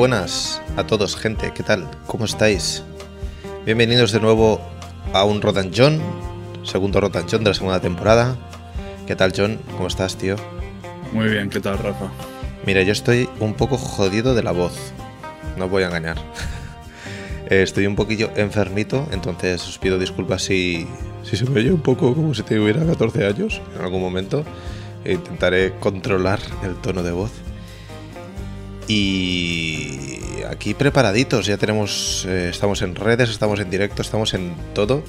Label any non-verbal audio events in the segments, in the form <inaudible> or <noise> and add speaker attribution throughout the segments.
Speaker 1: buenas a todos, gente. ¿Qué tal? ¿Cómo estáis? Bienvenidos de nuevo a un Rodan John, segundo Rodan John de la segunda temporada. ¿Qué tal, John? ¿Cómo estás, tío?
Speaker 2: Muy bien, ¿qué tal, Rafa?
Speaker 1: Mira, yo estoy un poco jodido de la voz. No os voy a engañar. <laughs> Eh, estoy un poquillo enfermito, entonces os pido disculpas si, si se me oye un poco como si tuviera 14 años en algún momento. E intentaré controlar el tono de voz. Y aquí preparaditos, ya tenemos, eh, estamos en redes, estamos en directo, estamos en todo,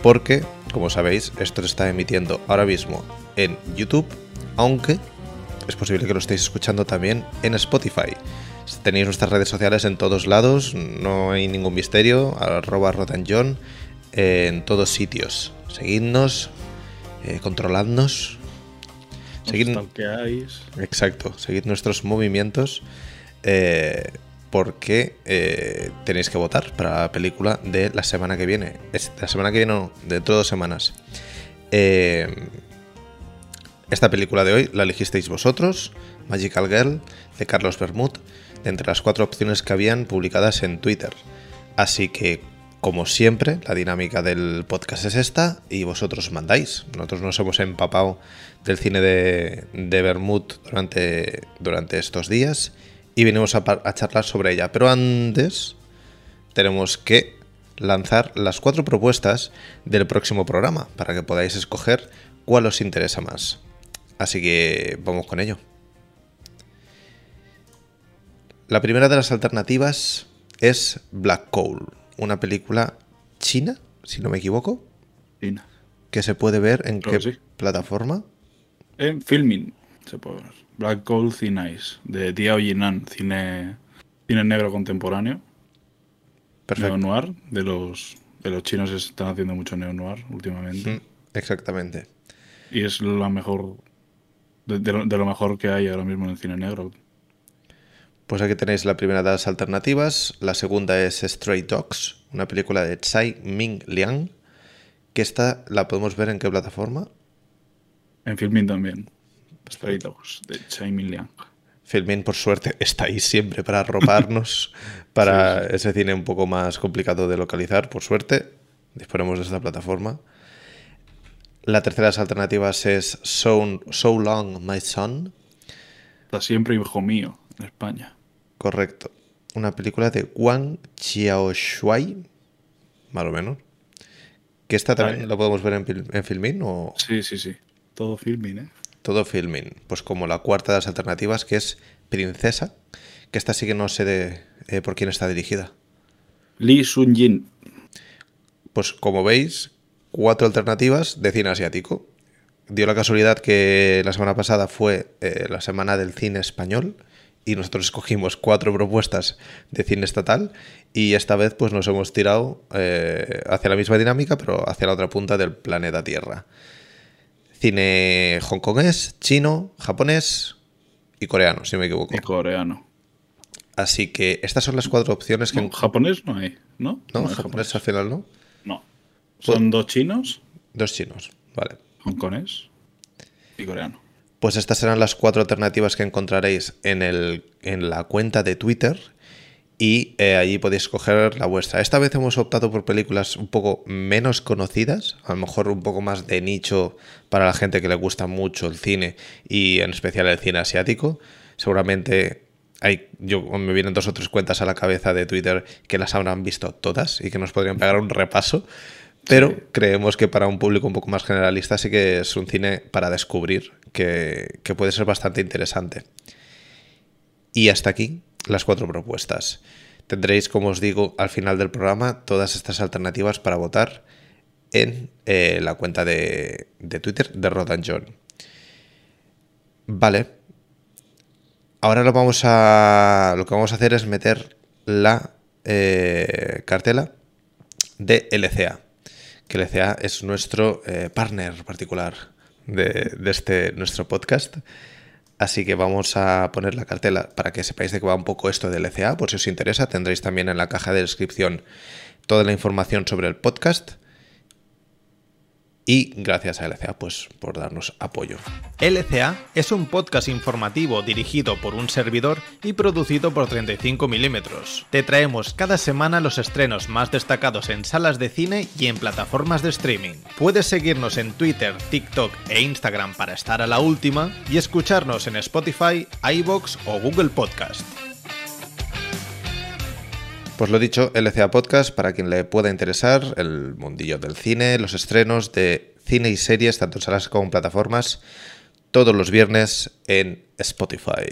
Speaker 1: porque, como sabéis, esto se está emitiendo ahora mismo en YouTube, aunque es posible que lo estéis escuchando también en Spotify. Tenéis nuestras redes sociales en todos lados, no hay ningún misterio, arroba en todos sitios. Seguidnos, eh, controladnos.
Speaker 2: Seguid...
Speaker 1: Exacto, seguid nuestros movimientos eh, porque eh, tenéis que votar para la película de la semana que viene. Es, la semana que viene no, dentro de dos semanas. esta película de hoy la elegisteis vosotros, Magical Girl, de Carlos Bermud de entre las cuatro opciones que habían publicadas en Twitter. Así que, como siempre, la dinámica del podcast es esta y vosotros mandáis. Nosotros nos hemos empapado del cine de, de Bermud durante, durante estos días y venimos a, a charlar sobre ella. Pero antes tenemos que lanzar las cuatro propuestas del próximo programa para que podáis escoger cuál os interesa más. Así que vamos con ello. La primera de las alternativas es Black Coal, una película china, si no me equivoco.
Speaker 2: China.
Speaker 1: Que se puede ver en qué plataforma.
Speaker 2: En Filming se puede ver. Black Coal Thin Ice, de Diao Yinan, cine, cine negro contemporáneo. Perfecto. Neo noir, de los, de los chinos están haciendo mucho neo noir últimamente. Mm,
Speaker 1: exactamente.
Speaker 2: Y es la mejor, de, lo, de lo mejor que hay ahora mismo en el cine negro.
Speaker 1: Pues aquí tenéis la primera de las alternativas. La segunda es Stray Dogs, una película de Tsai Ming Liang. Que esta la podemos ver en qué plataforma?
Speaker 2: En Filmin también. Stray Dogs, de Tsai Ming Liang.
Speaker 1: Filmin, por suerte, está ahí siempre para arroparnos, <laughs> para ese cine un poco más complicado de localizar, por suerte. Disponemos de esta plataforma. La tercera de las alternativas es So, so Long, My Son.
Speaker 2: Está siempre hijo mío, en España.
Speaker 1: Correcto. Una película de Wang Xiaoshuai, más o menos. Que esta también la podemos ver en, en Filmin o...
Speaker 2: Sí, sí, sí. Todo Filmin, ¿eh?
Speaker 1: Todo Filmin. Pues como la cuarta de las alternativas, que es Princesa, que esta sí que no sé de, eh, por quién está dirigida.
Speaker 2: Lee Sun-jin.
Speaker 1: Pues como veis, cuatro alternativas de cine asiático. Dio la casualidad que la semana pasada fue eh, la semana del cine español y nosotros escogimos cuatro propuestas de cine estatal y esta vez pues nos hemos tirado eh, hacia la misma dinámica pero hacia la otra punta del planeta Tierra. Cine hongkonés, chino, japonés y coreano, si no me equivoco.
Speaker 2: Y coreano.
Speaker 1: Así que estas son las cuatro opciones que...
Speaker 2: No, japonés no hay, ¿no?
Speaker 1: No, japonés, al final no.
Speaker 2: No. ¿Son dos chinos?
Speaker 1: Dos chinos, vale.
Speaker 2: Hongkonés y coreano.
Speaker 1: Pues estas serán las cuatro alternativas que encontraréis en, el, en la cuenta de Twitter y eh, allí podéis escoger la vuestra. Esta vez hemos optado por películas un poco menos conocidas, a lo mejor un poco más de nicho para la gente que le gusta mucho el cine y en especial el cine asiático. Seguramente hay, yo me vienen dos o tres cuentas a la cabeza de Twitter que las habrán visto todas y que nos podrían pegar un repaso. Pero creemos que para un público un poco más generalista sí que es un cine para descubrir que, puede ser bastante interesante. Y hasta aquí las cuatro propuestas. Tendréis, como os digo, al final del programa todas estas alternativas para votar en eh, la cuenta de, Twitter de Rodan John. Vale. Ahora lo, vamos a, lo que vamos a hacer es meter la eh, cartela de LCA. Que LCA es nuestro eh, partner particular de, este nuestro podcast. Así que vamos a poner la cartela para que sepáis de qué va un poco esto del LCA, por si os interesa. Tendréis también en la caja de descripción toda la información sobre el podcast. Y gracias a LCA pues, por darnos apoyo.
Speaker 3: LCA es un podcast informativo dirigido por un servidor y producido por 35 milímetros. Te traemos cada semana los estrenos más destacados en salas de cine y en plataformas de streaming. Puedes seguirnos en Twitter, TikTok e Instagram para estar a la última y escucharnos en Spotify, iBox o Google Podcast.
Speaker 1: Pues lo dicho, LCA Podcast, para quien le pueda interesar, el mundillo del cine, los estrenos de cine y series, tanto en salas como en plataformas, todos los viernes en Spotify.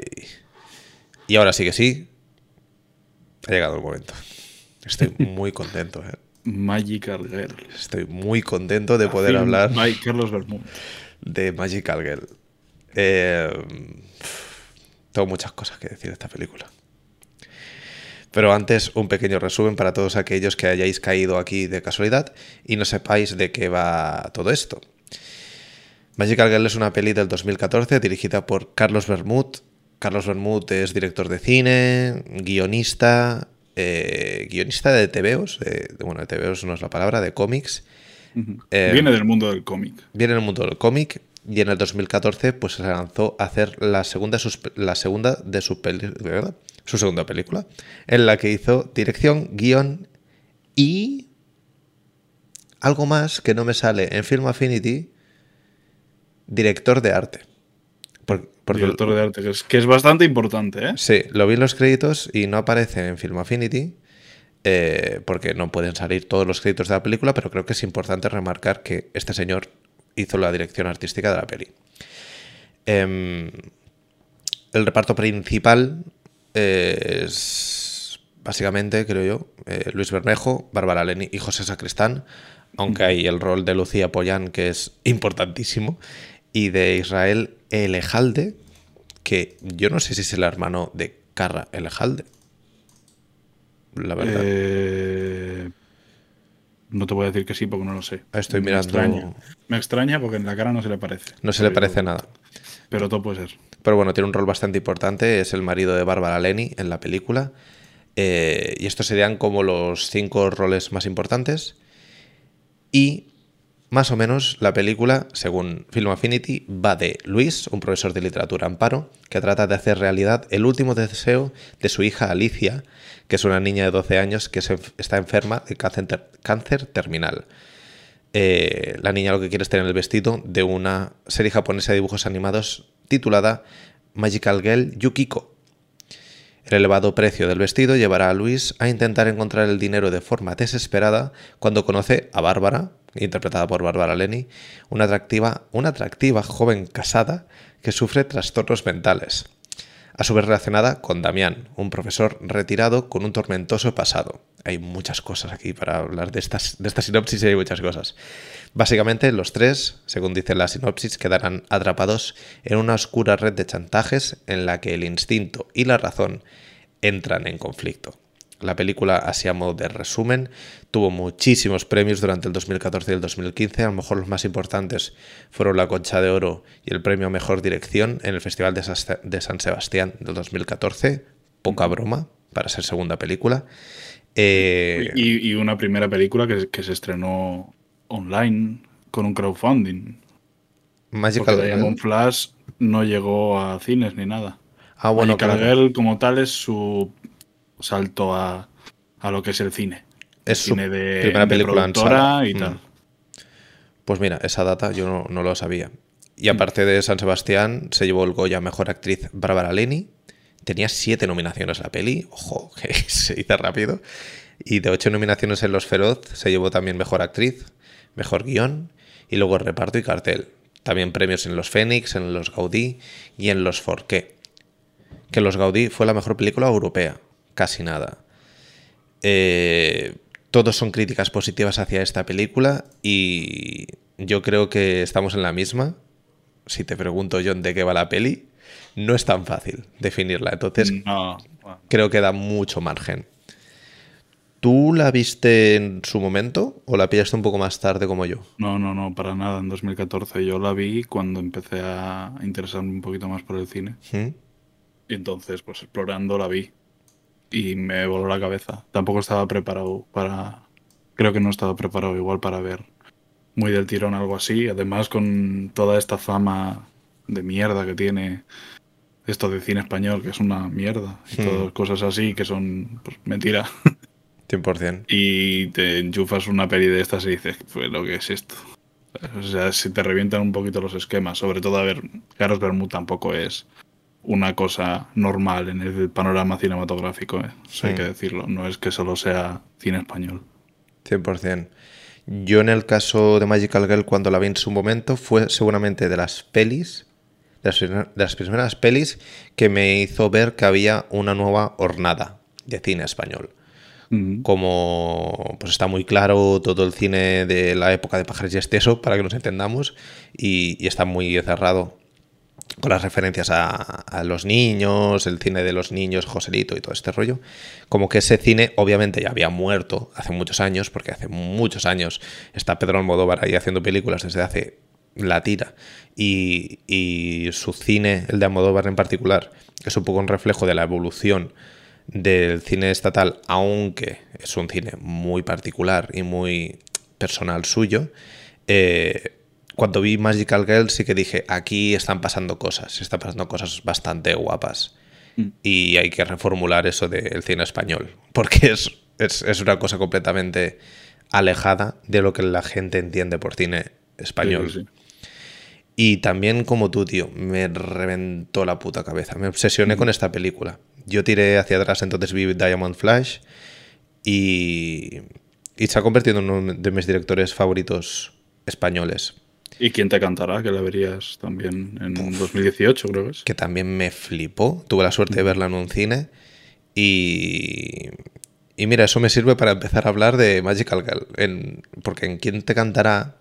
Speaker 1: Y ahora sí que sí, ha llegado el momento. Estoy <laughs> muy contento. ¿eh?
Speaker 2: Magical Girl.
Speaker 1: Estoy muy contento de poder hablar
Speaker 2: Carlos
Speaker 1: de Magical Girl. Eh, tengo muchas cosas que decir de esta película. Pero antes, un pequeño resumen para todos aquellos que hayáis caído aquí de casualidad y no sepáis de qué va todo esto. Magical Girl es una peli del 2014 dirigida por Carlos Bermud. Carlos Bermud es director de cine, guionista, eh, guionista de TVOs, de, bueno, de TVOs no es la palabra, de cómics.
Speaker 2: Eh, viene del mundo del cómic.
Speaker 1: Viene del mundo del cómic y en el 2014 pues se lanzó a hacer la segunda, la segunda de su peli, ¿verdad? su segunda película, en la que hizo dirección, guion y algo más que no me sale en Film Affinity, director de arte.
Speaker 2: director de arte, que es, bastante importante, ¿eh?
Speaker 1: Sí, lo vi en los créditos y no aparece en Film Affinity. Eh, porque no pueden salir todos los créditos de la película, pero creo que es importante remarcar que este señor hizo la dirección artística de la peli. Em, el reparto principal es básicamente, creo yo, eh, Luis Bermejo, Bárbara Leni y José Sacristán, aunque hay el rol de Lucía Pollán que es importantísimo, y de Israel Elejalde, que yo no sé si es el hermano de Carra Elejalde. La verdad.
Speaker 2: Eh, no te voy a decir que sí porque no lo sé.
Speaker 1: Estoy mirando.
Speaker 2: Extraña. Me extraña porque en la cara no se le parece.
Speaker 1: No se le parece nada.
Speaker 2: Pero todo puede ser.
Speaker 1: Pero bueno, tiene un rol bastante importante, es el marido de Bárbara Lenny en la película. Eh, y estos serían como los cinco roles más importantes. Y más o menos la película, según Film Affinity, va de Luis, un profesor de literatura amparo, que trata de hacer realidad el último deseo de su hija Alicia, que es una niña de 12 años que está enferma de cáncer, terminal. Eh, la niña lo que quiere es tener el vestido de una serie japonesa de dibujos animados titulada Magical Girl Yukiko. El elevado precio del vestido llevará a Luis a intentar encontrar el dinero de forma desesperada cuando conoce a Bárbara, interpretada por Bárbara Lenny, una atractiva, una atractiva joven casada que sufre trastornos mentales a su vez relacionada con Damián, un profesor retirado con un tormentoso pasado. Hay muchas cosas aquí para hablar de, estas, de esta sinopsis y hay muchas cosas. Básicamente, los tres, según dice la sinopsis, quedarán atrapados en una oscura red de chantajes en la que el instinto y la razón entran en conflicto. La película, así a modo de resumen, tuvo muchísimos premios durante el 2014 y el 2015. A lo mejor los más importantes fueron la Concha de Oro y el premio a Mejor Dirección en el Festival de San Sebastián del 2014. Poca broma para ser segunda película.
Speaker 2: Eh, y, una primera película que, se estrenó online con un crowdfunding. Magical Porque Diamond Flash no llegó a cines ni nada. Ah, bueno, Magical Girl como tal es su salto a, lo que es el cine. Es su cine de, primera película
Speaker 1: y mm. tal. Pues mira, esa data yo no, lo sabía. Y aparte de San Sebastián, se llevó el Goya Mejor Actriz Bárbara Leni. Tenía siete nominaciones la peli. Ojo, <laughs> que se dice rápido. Y de ocho nominaciones en Los Feroz, se llevó también Mejor Actriz, Mejor Guión y luego Reparto y Cartel. También premios en Los Fénix, en Los Gaudí y en Los Forqué. Que Los Gaudí fue la mejor película europea casi nada. Eh, todos son críticas positivas hacia esta película y yo creo que estamos en la misma. Si te pregunto, John, de qué va la peli, no es tan fácil definirla. Entonces, creo que da mucho margen. ¿Tú la viste en su momento o la pillaste un poco más tarde como yo?
Speaker 2: No, no, no, para nada, en 2014. Yo la vi cuando empecé a interesarme un poquito más por el cine. ¿Mm? Y entonces, pues explorando la vi y me voló la cabeza. Tampoco estaba preparado para. Creo que no estaba preparado igual para ver muy del tirón algo así. Además, con toda esta fama de mierda que tiene esto de cine español, que es una mierda, y hmm. todas cosas así que son pues, mentira.
Speaker 1: 100%.
Speaker 2: Y te enchufas una peli de estas y dices, pues lo que es esto. O sea, si te revientan un poquito los esquemas, sobre todo a ver, Carlos Bermud tampoco es una cosa normal en el panorama cinematográfico, ¿eh? hay que decirlo, no es que solo sea cine español.
Speaker 1: 100%. Yo en el caso de Magical Girl, cuando la vi en su momento, fue seguramente de las pelis, de las, primeras pelis que me hizo ver que había una nueva hornada de cine español. Como pues está muy claro todo el cine de la época de Pájaros y Esteso, para que nos entendamos, y, está muy cerrado con las referencias a, los niños, el cine de los niños, Joselito y todo este rollo. Como que ese cine obviamente ya había muerto hace muchos años, porque hace muchos años está Pedro Almodóvar ahí haciendo películas desde hace la tira. Y, y su cine, el de Almodóvar en particular, es un poco un reflejo de la evolución del cine estatal, aunque es un cine muy particular y muy personal suyo. Eh, cuando vi Magical Girl sí que dije, aquí están pasando cosas, están pasando cosas bastante guapas. Mm. Y hay que reformular eso del cine español, <laughs> porque es, es, una cosa completamente alejada de lo que la gente entiende por cine español. Y también como tú, tío, me reventó la puta cabeza. Me obsesioné mm. con esta película. Yo tiré hacia atrás, entonces vi Diamond Flash y, y se ha convertido en uno de mis directores favoritos españoles.
Speaker 2: ¿Y quién te cantará? Que la verías también en 2018, creo que es.
Speaker 1: Que también me flipó. Tuve la suerte de verla en un cine. Y, y mira, eso me sirve para empezar a hablar de Magical Girl. En, porque en quién te cantará,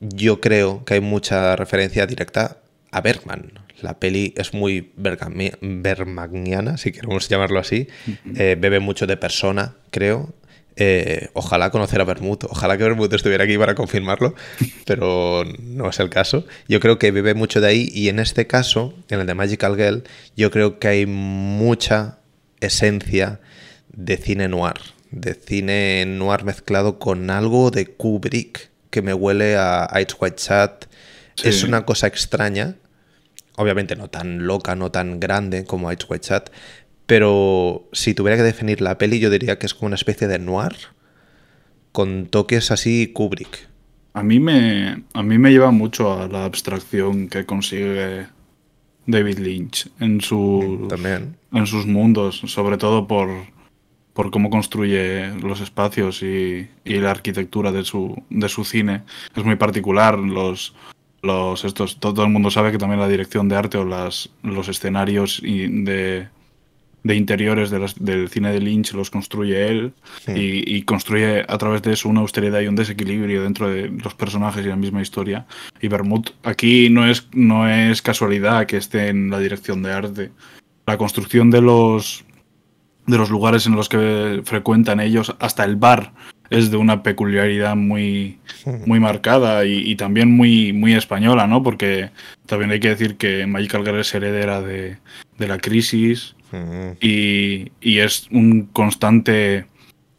Speaker 1: yo creo que hay mucha referencia directa a Bergman. La peli es muy bergmaniana, si queremos llamarlo así. Eh, bebe mucho de persona, creo. Eh, ojalá conocer a Bermud, ojalá que Bermud estuviera aquí para confirmarlo, pero no es el caso. Yo creo que bebe mucho de ahí y en este caso, en el de Magical Girl, yo creo que hay mucha esencia de cine noir, de cine noir mezclado con algo de Kubrick que me huele a Ice White Chat. Es una cosa extraña, obviamente no tan loca, no tan grande como Ice White Chat, pero si tuviera que definir la peli, yo diría que es como una especie de noir con toques así Kubrick.
Speaker 2: A mí me, a mí me lleva mucho a la abstracción que consigue David Lynch en, su,
Speaker 1: También.
Speaker 2: en sus mundos, sobre todo por, por cómo construye los espacios y, la arquitectura de su, de su cine. Es muy particular. Los, los estos, todo el mundo sabe que también la dirección de arte o las, los escenarios de, de interiores del cine de Lynch los construye él y, construye a través de eso una austeridad y un desequilibrio dentro de los personajes y la misma historia. Y Bermud aquí no es, no es casualidad que esté en la dirección de arte. La construcción de los, de los lugares en los que frecuentan ellos, hasta el bar, es de una peculiaridad muy, muy marcada y, también muy, muy española, ¿no? Porque también hay que decir que Magical Girl es heredera de, de la crisis y, es un constante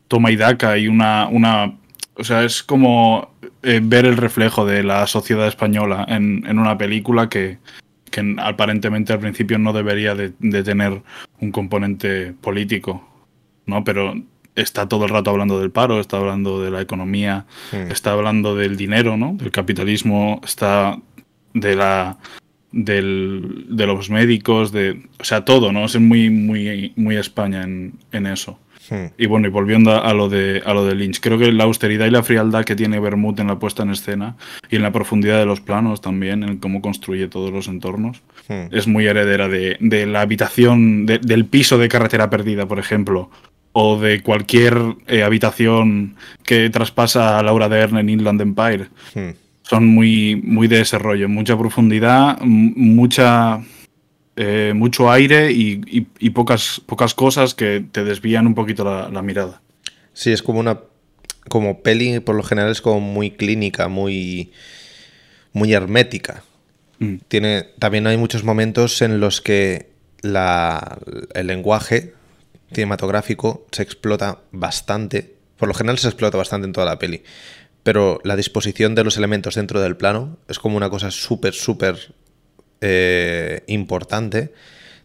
Speaker 2: toma y daca y una, una o sea, es como eh, ver el reflejo de la sociedad española en, una película que, aparentemente al principio no debería de, tener un componente político, ¿no? Pero está todo el rato hablando del paro, está hablando de la economía, está hablando del dinero, ¿no? Del capitalismo, está de la del, de los médicos, de, o sea, todo, ¿no? Es muy, muy, muy España en, en eso. Hmm. Y bueno, y volviendo a lo, de, a lo de Lynch, creo que la austeridad y la frialdad que tiene Bermud en la puesta en escena y en la profundidad de los planos también, en cómo construye todos los entornos, hmm. es muy heredera de, de la habitación, del piso de carretera perdida, por ejemplo, o de cualquier eh, habitación que traspasa a Laura Dern en Inland Empire. Hmm son muy, muy de ese rollo, mucha profundidad, mucha, eh, mucho aire y, pocas, pocas cosas que te desvían un poquito la, mirada.
Speaker 1: Sí, es como una como peli por lo general es como muy clínica, muy muy hermética. Mm. Tiene también hay muchos momentos en los que la, el lenguaje cinematográfico se explota bastante. Por lo general se explota bastante en toda la peli pero la disposición de los elementos dentro del plano es como una cosa súper, súper eh, importante.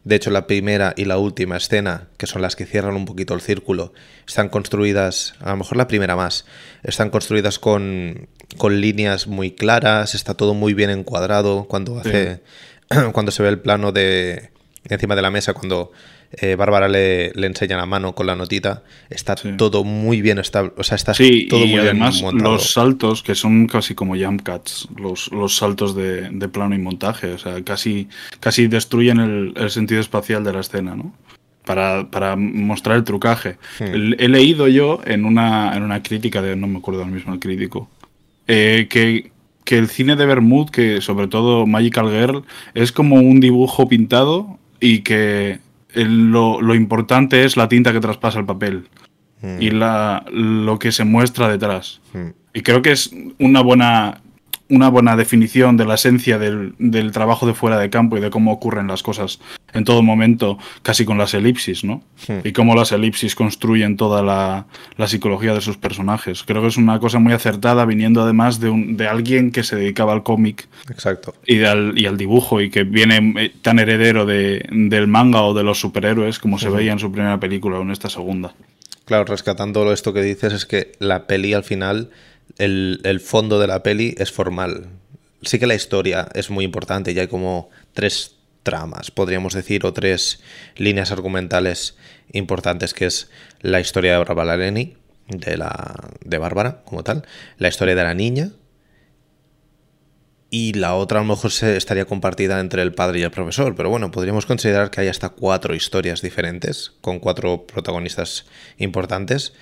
Speaker 1: De hecho, la primera y la última escena, que son las que cierran un poquito el círculo, están construidas, a lo mejor la primera más, están construidas con, con líneas muy claras, está todo muy bien encuadrado cuando hace, <clears throat> cuando se ve el plano de encima de la mesa, cuando eh, Bárbara le, le, enseña la mano con la notita, está todo muy bien estable, o sea, está todo muy
Speaker 2: además, bien montado. Los saltos, que son casi como jump cuts, los, los saltos de, de, plano y montaje, o sea, casi, casi destruyen el, el sentido espacial de la escena, ¿no? Para, para, mostrar el trucaje. Hmm. He leído yo en una, en una crítica de, no me acuerdo ahora mismo el crítico, eh, que, que el cine de Bermud, que sobre todo Magical Girl, es como un dibujo pintado y que lo, importante es la tinta que traspasa el papel y mm. la, lo que se muestra detrás. Mm. Y creo que es una buena, una buena definición de la esencia del, trabajo de fuera de campo y de cómo ocurren las cosas en todo momento, casi con las elipsis, ¿no? Y cómo las elipsis construyen toda la, psicología de sus personajes. Creo que es una cosa muy acertada, viniendo además de, un, de alguien que se dedicaba al cómic.
Speaker 1: Exacto.
Speaker 2: Y al, y al dibujo, y que viene eh, tan heredero de, del manga o de los superhéroes como se veía en su primera película o en esta segunda.
Speaker 1: Claro, rescatando esto que dices, es que la peli al final el, fondo de la peli es formal. Sí que la historia es muy importante y hay como tres tramas, podríamos decir, o tres líneas argumentales importantes, que es la historia de Bárbara Leni, de, la, de Bárbara como tal, la historia de la niña, y la otra a lo mejor se estaría compartida entre el padre y el profesor, pero bueno, podríamos considerar que hay hasta cuatro historias diferentes, con cuatro protagonistas importantes,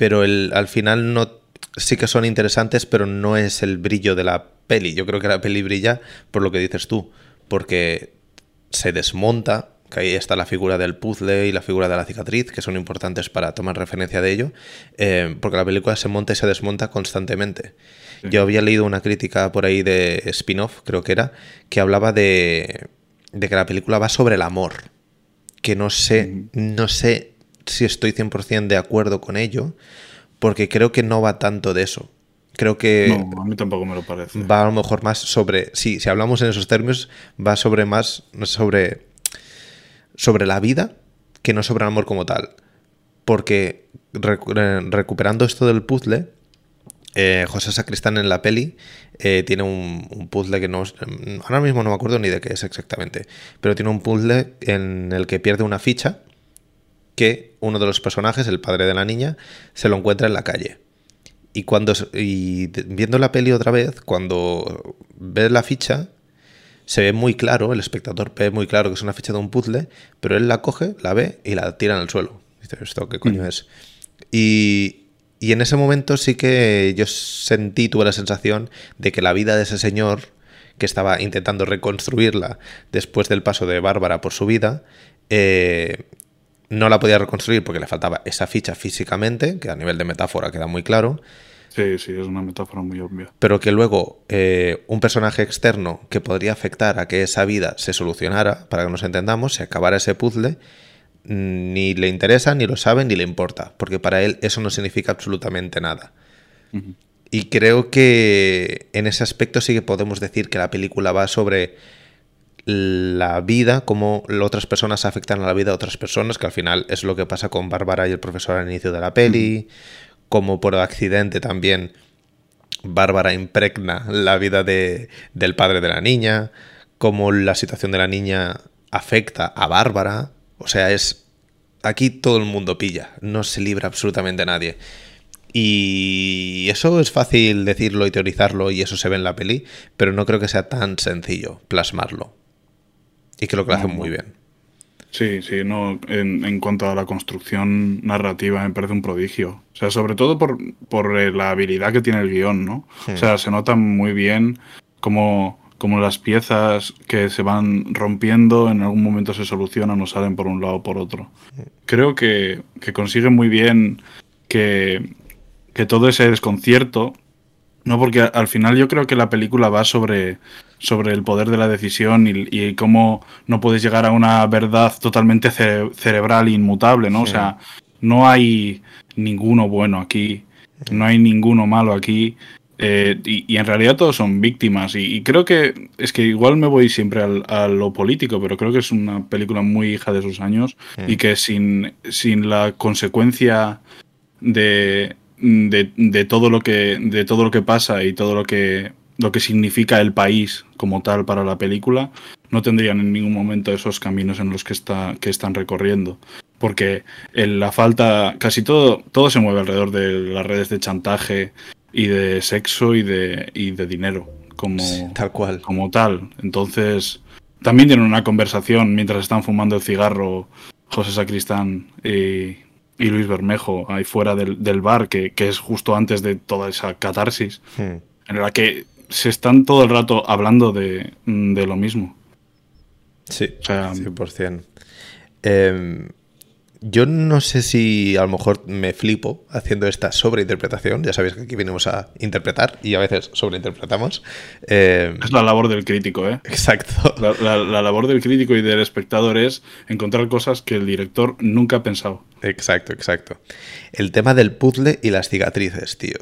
Speaker 1: pero el, al final no sí que son interesantes, pero no es el brillo de la peli. Yo creo que la peli brilla por lo que dices tú, porque se desmonta, que ahí está la figura del puzzle y la figura de la cicatriz, que son importantes para tomar referencia de ello, eh, porque la película se monta y se desmonta constantemente. Yo había leído una crítica por ahí de spin-off, creo que era, que hablaba de, de que la película va sobre el amor, que no sé, no sé si estoy 100% de acuerdo con ello, porque creo que no va tanto de eso. Creo que.
Speaker 2: No, a mí tampoco me lo parece.
Speaker 1: Va a lo mejor más sobre. Sí, si hablamos en esos términos, va sobre más. sobre. sobre la vida que no sobre el amor como tal. Porque recuperando esto del puzzle, eh, José Sacristán en la peli eh, tiene un, un, puzzle que no. Ahora mismo no me acuerdo ni de qué es exactamente. Pero tiene un puzzle en el que pierde una ficha que uno de los personajes, el padre de la niña, se lo encuentra en la calle. Y cuando y viendo la peli otra vez, cuando ves la ficha, se ve muy claro, el espectador ve muy claro que es una ficha de un puzzle, pero él la coge, la ve y la tira en el suelo. Dice, ¿esto qué coño mm. es? Y, y en ese momento sí que yo sentí, tuve la sensación de que la vida de ese señor, que estaba intentando reconstruirla después del paso de Bárbara por su vida, eh, no la podía reconstruir porque le faltaba esa ficha físicamente, que a nivel de metáfora queda muy claro.
Speaker 2: Sí, sí, es una metáfora muy obvia.
Speaker 1: Pero que luego eh, un personaje externo que podría afectar a que esa vida se solucionara, para que nos entendamos, se acabara ese puzzle, mm, ni le interesa, ni lo sabe, ni le importa, porque para él eso no significa absolutamente nada. Y creo que en ese aspecto sí que podemos decir que la película va sobre la vida, cómo otras personas afectan a la vida de otras personas, que al final es lo que pasa con Bárbara y el profesor al inicio de la peli, como por accidente también Bárbara impregna la vida de, del padre de la niña, cómo la situación de la niña afecta a Bárbara, o sea, es... Aquí todo el mundo pilla, no se libra absolutamente nadie. Y eso es fácil decirlo y teorizarlo y eso se ve en la peli, pero no creo que sea tan sencillo plasmarlo. Y creo que lo hacen muy bien.
Speaker 2: Sí, sí, no, en, cuanto a la construcción narrativa me parece un prodigio. O sea, sobre todo por, por eh, la habilidad que tiene el guion, ¿no? O sea, se nota muy bien como, como las piezas que se van rompiendo en algún momento se solucionan o salen por un lado o por otro. Creo que, que consigue muy bien que, que todo ese desconcierto, ¿no? Porque al final yo creo que la película va sobre sobre el poder de la decisión y, cómo no puedes llegar a una verdad totalmente cerebral e inmutable, ¿no? O sea, no hay ninguno bueno aquí. No hay ninguno malo aquí. Eh, y, en realidad todos son víctimas. Y, creo que es que igual me voy siempre a lo político, pero creo que es una película muy hija de sus años y que sin, sin la consecuencia de, de, todo lo que, de todo lo que pasa y todo lo que, lo que significa el país como tal para la película, no tendrían en ningún momento esos caminos en los que, está, que están recorriendo porque la falta, casi todo, todo se mueve alrededor de las redes de chantaje y de sexo y de, y de dinero, como
Speaker 1: tal cual.
Speaker 2: Como tal. Entonces, también tienen una conversación mientras están fumando el cigarro José Sacristán y, y Luis Bermejo ahí fuera del, bar, que, es justo antes de toda esa catarsis, en la que se están todo el rato hablando de, de lo mismo.
Speaker 1: Sí, o sea, 100%. Eh, yo no sé si a lo mejor me flipo haciendo esta sobreinterpretación. Ya sabéis que aquí venimos a interpretar y a veces sobreinterpretamos.
Speaker 2: Eh, es la labor del crítico, ¿eh?
Speaker 1: Exacto.
Speaker 2: La, labor del crítico y del espectador es encontrar cosas que el director nunca ha pensado.
Speaker 1: Exacto, exacto. El tema del puzzle y las cicatrices, tío.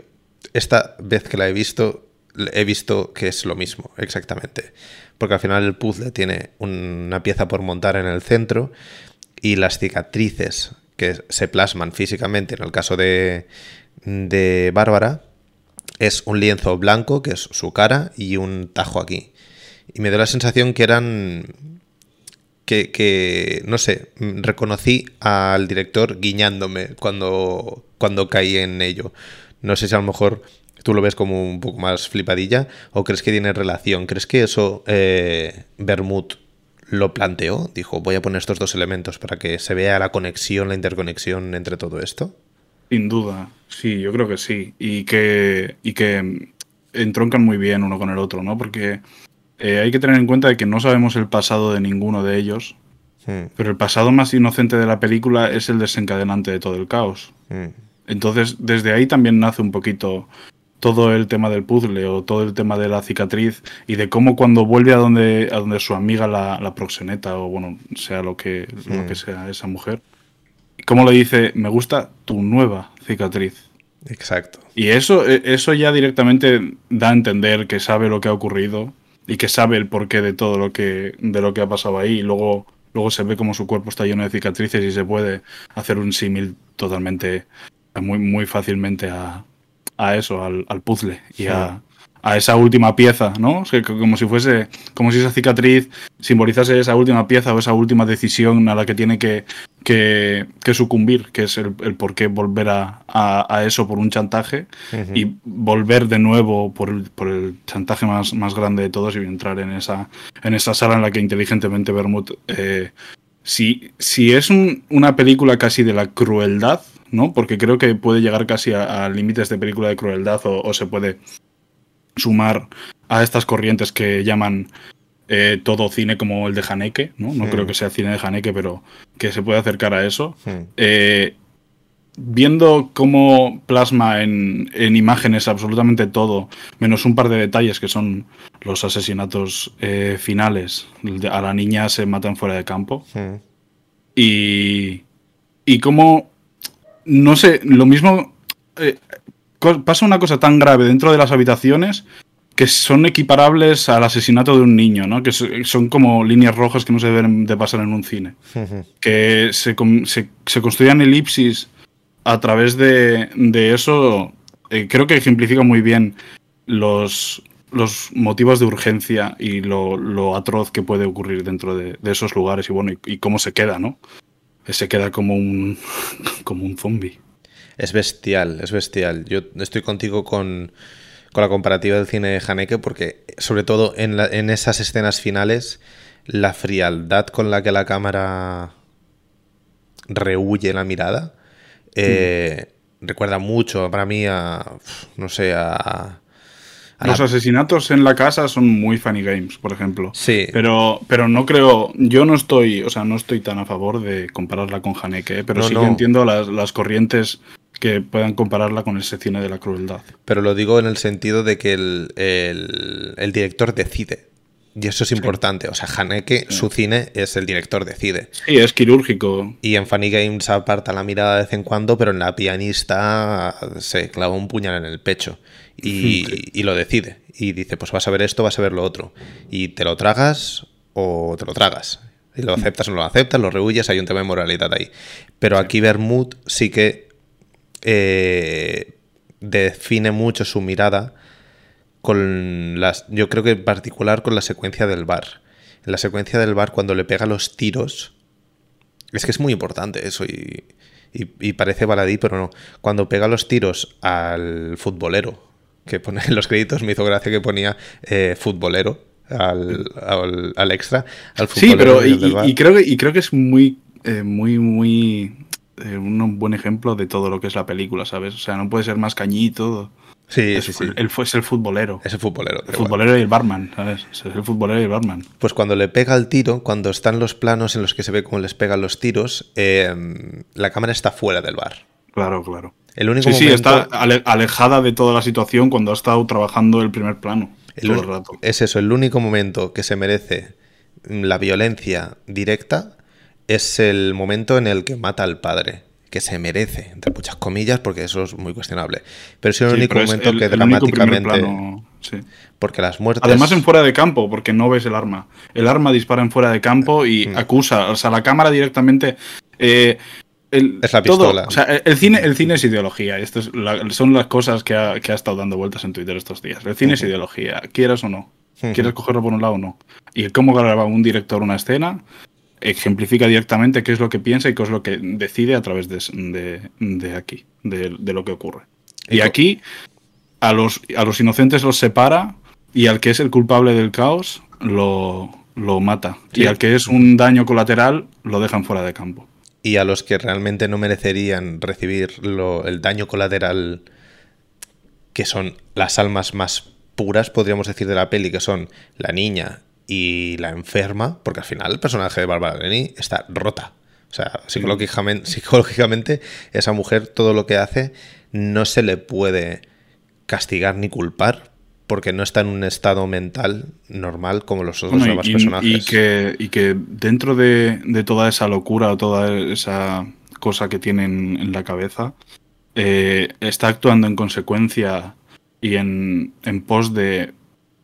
Speaker 1: Esta vez que la he visto, he visto que es lo mismo, exactamente. Porque al final el puzzle tiene una pieza por montar en el centro y las cicatrices que se plasman físicamente en el caso de, de Bárbara es un lienzo blanco, que es su cara, y un tajo aquí. Y me dio la sensación que eran... Que, que, no sé, reconocí al director guiñándome cuando, cuando caí en ello. No sé si a lo mejor tú lo ves como un poco más flipadilla o crees que tiene relación. ¿Crees que eso eh, lo planteó, dijo, voy a poner estos dos elementos para que se vea la conexión, la interconexión entre todo esto?
Speaker 2: Sin duda, sí, yo creo que sí. Y que, y que entroncan muy bien uno con el otro, ¿no? Porque eh, hay que tener en cuenta de que no sabemos el pasado de ninguno de ellos, hmm. pero el pasado más inocente de la película es el desencadenante de todo el caos. Hmm. Entonces, desde ahí también nace un poquito todo el tema del puzzle o todo el tema de la cicatriz y de cómo cuando vuelve a donde, a donde su amiga la, la proxeneta o bueno, sea lo que, lo que sea esa mujer, cómo le dice, me gusta tu nueva cicatriz.
Speaker 1: Exacto.
Speaker 2: Y eso, e, eso ya directamente da a entender que sabe lo que ha ocurrido y que sabe el porqué de todo lo que, de lo que ha pasado ahí. Y luego, luego se ve como su cuerpo está lleno de cicatrices y se puede hacer un símil totalmente, muy, muy fácilmente a, a eso, al, puzzle y a, esa última pieza, ¿no? como si fuese, como si esa cicatriz simbolizase esa última pieza o esa última decisión a la que tiene que, que, sucumbir, que es el, por qué volver a, eso por un chantaje y volver de nuevo por el, por el chantaje más, más grande de todos y entrar en esa, en esa sala en la que inteligentemente Bermud... Eh, si, si es una película casi de la crueldad, ¿no? Porque creo que puede llegar casi a, límites de película de crueldad o, se puede sumar a estas corrientes que llaman eh, todo cine como el de Haneke, ¿no? No creo que sea cine de Haneke, pero que se puede acercar a eso. Eh, viendo cómo plasma en, imágenes absolutamente todo, menos un par de detalles que son los asesinatos eh, finales. A la niña se matan fuera de campo. Y, y cómo no sé, lo mismo. Eh, pasa una cosa tan grave dentro de las habitaciones que son equiparables al asesinato de un niño, ¿no? Que son como líneas rojas que no se deben de pasar en un cine. que se, se, construyan elipsis a través de, eso, eh, creo que ejemplifica muy bien los, los motivos de urgencia y lo, atroz que puede ocurrir dentro de, esos lugares y bueno, y cómo se queda, ¿no? Se queda como un, <laughs> como un zombie.
Speaker 1: Es bestial, es bestial. Yo estoy contigo con, con la comparativa del cine de Haneke porque, sobre todo en, en esas escenas finales, la frialdad con la que la cámara rehuye la mirada eh, mm. recuerda mucho para mí a, no sé, a,
Speaker 2: los asesinatos en la casa son muy funny games, por ejemplo.
Speaker 1: Sí.
Speaker 2: Pero, pero no creo, yo no estoy, o sea, no estoy tan a favor de compararla con Haneke, ¿eh? pero sí que entiendo las, corrientes que puedan compararla con ese cine de la crueldad.
Speaker 1: Pero lo digo en el sentido de que el, director decide Y eso es importante. O sea, Haneke, su cine es el director decide.
Speaker 2: Sí, es quirúrgico.
Speaker 1: Y en Funny Games aparta la mirada de vez en cuando, pero en la pianista se clava un puñal en el pecho y, lo decide. Y dice, pues vas a ver esto, vas a ver lo otro. Y te lo tragas o te lo tragas. Y lo aceptas o no lo aceptas, lo rehuyes, hay un tema de moralidad ahí. Pero aquí Bermud sí que eh, define mucho su mirada con las. Yo creo que en particular con la secuencia del bar. En la secuencia del bar, cuando le pega los tiros. Es que es muy importante eso y, y, parece baladí, pero no. Cuando pega los tiros al futbolero, que pone en <laughs> los créditos, me hizo gracia que ponía eh, futbolero al, al, extra. Al
Speaker 2: sí, pero y, creo que, y creo que es muy, eh, muy, muy. Eh, un buen ejemplo de todo lo que es la película, ¿sabes? O sea, no puede ser más cañito.
Speaker 1: Sí, sí, sí.
Speaker 2: Él fue, es el futbolero.
Speaker 1: Es el futbolero.
Speaker 2: El futbolero y el barman, ¿sabes? Es el futbolero y el barman.
Speaker 1: Pues cuando le pega el tiro, cuando están los planos en los que se ve cómo les pegan los tiros, la cámara está fuera del bar.
Speaker 2: Claro, claro.
Speaker 1: El único
Speaker 2: sí, sí, está alejada de toda la situación cuando ha estado trabajando el primer plano. todo el rato.
Speaker 1: Es eso, el único momento que se merece la violencia directa es el momento en el que mata al padre que se merece, entre muchas comillas, porque eso es muy cuestionable. Pero es el único momento que dramáticamente. Porque las muertes.
Speaker 2: Además, en fuera de campo, porque no ves el arma. El arma dispara en fuera de campo y mm. acusa. O sea, la cámara directamente. Eh,
Speaker 1: es la pistola.
Speaker 2: o sea, el cine, el cine es ideología. Esto son las cosas que ha, estado dando vueltas en Twitter estos días. El cine es ideología, quieras o no. Quieres cogerlo por un lado o no. Y cómo graba un director una escena ejemplifica directamente qué es lo que piensa y qué es lo que decide a través de, de, aquí, de, lo que ocurre. Y aquí a los, a los inocentes los separa y al que es el culpable del caos lo, lo mata. Y al que es un daño colateral lo dejan fuera de campo.
Speaker 1: Y a los que realmente no merecerían recibir el daño colateral, que son las almas más puras, podríamos decir, de la peli, que son la niña y la enferma, porque al final el personaje de Barbara Lenny está rota. O sea, psicológicamente, psicológicamente, esa mujer, todo lo que hace, no se le puede castigar ni culpar, porque no está en un estado mental normal como los otros demás personajes.
Speaker 2: Y que, y que dentro de, toda esa locura o toda esa cosa que tienen en la cabeza, eh, está actuando en consecuencia y en, en pos de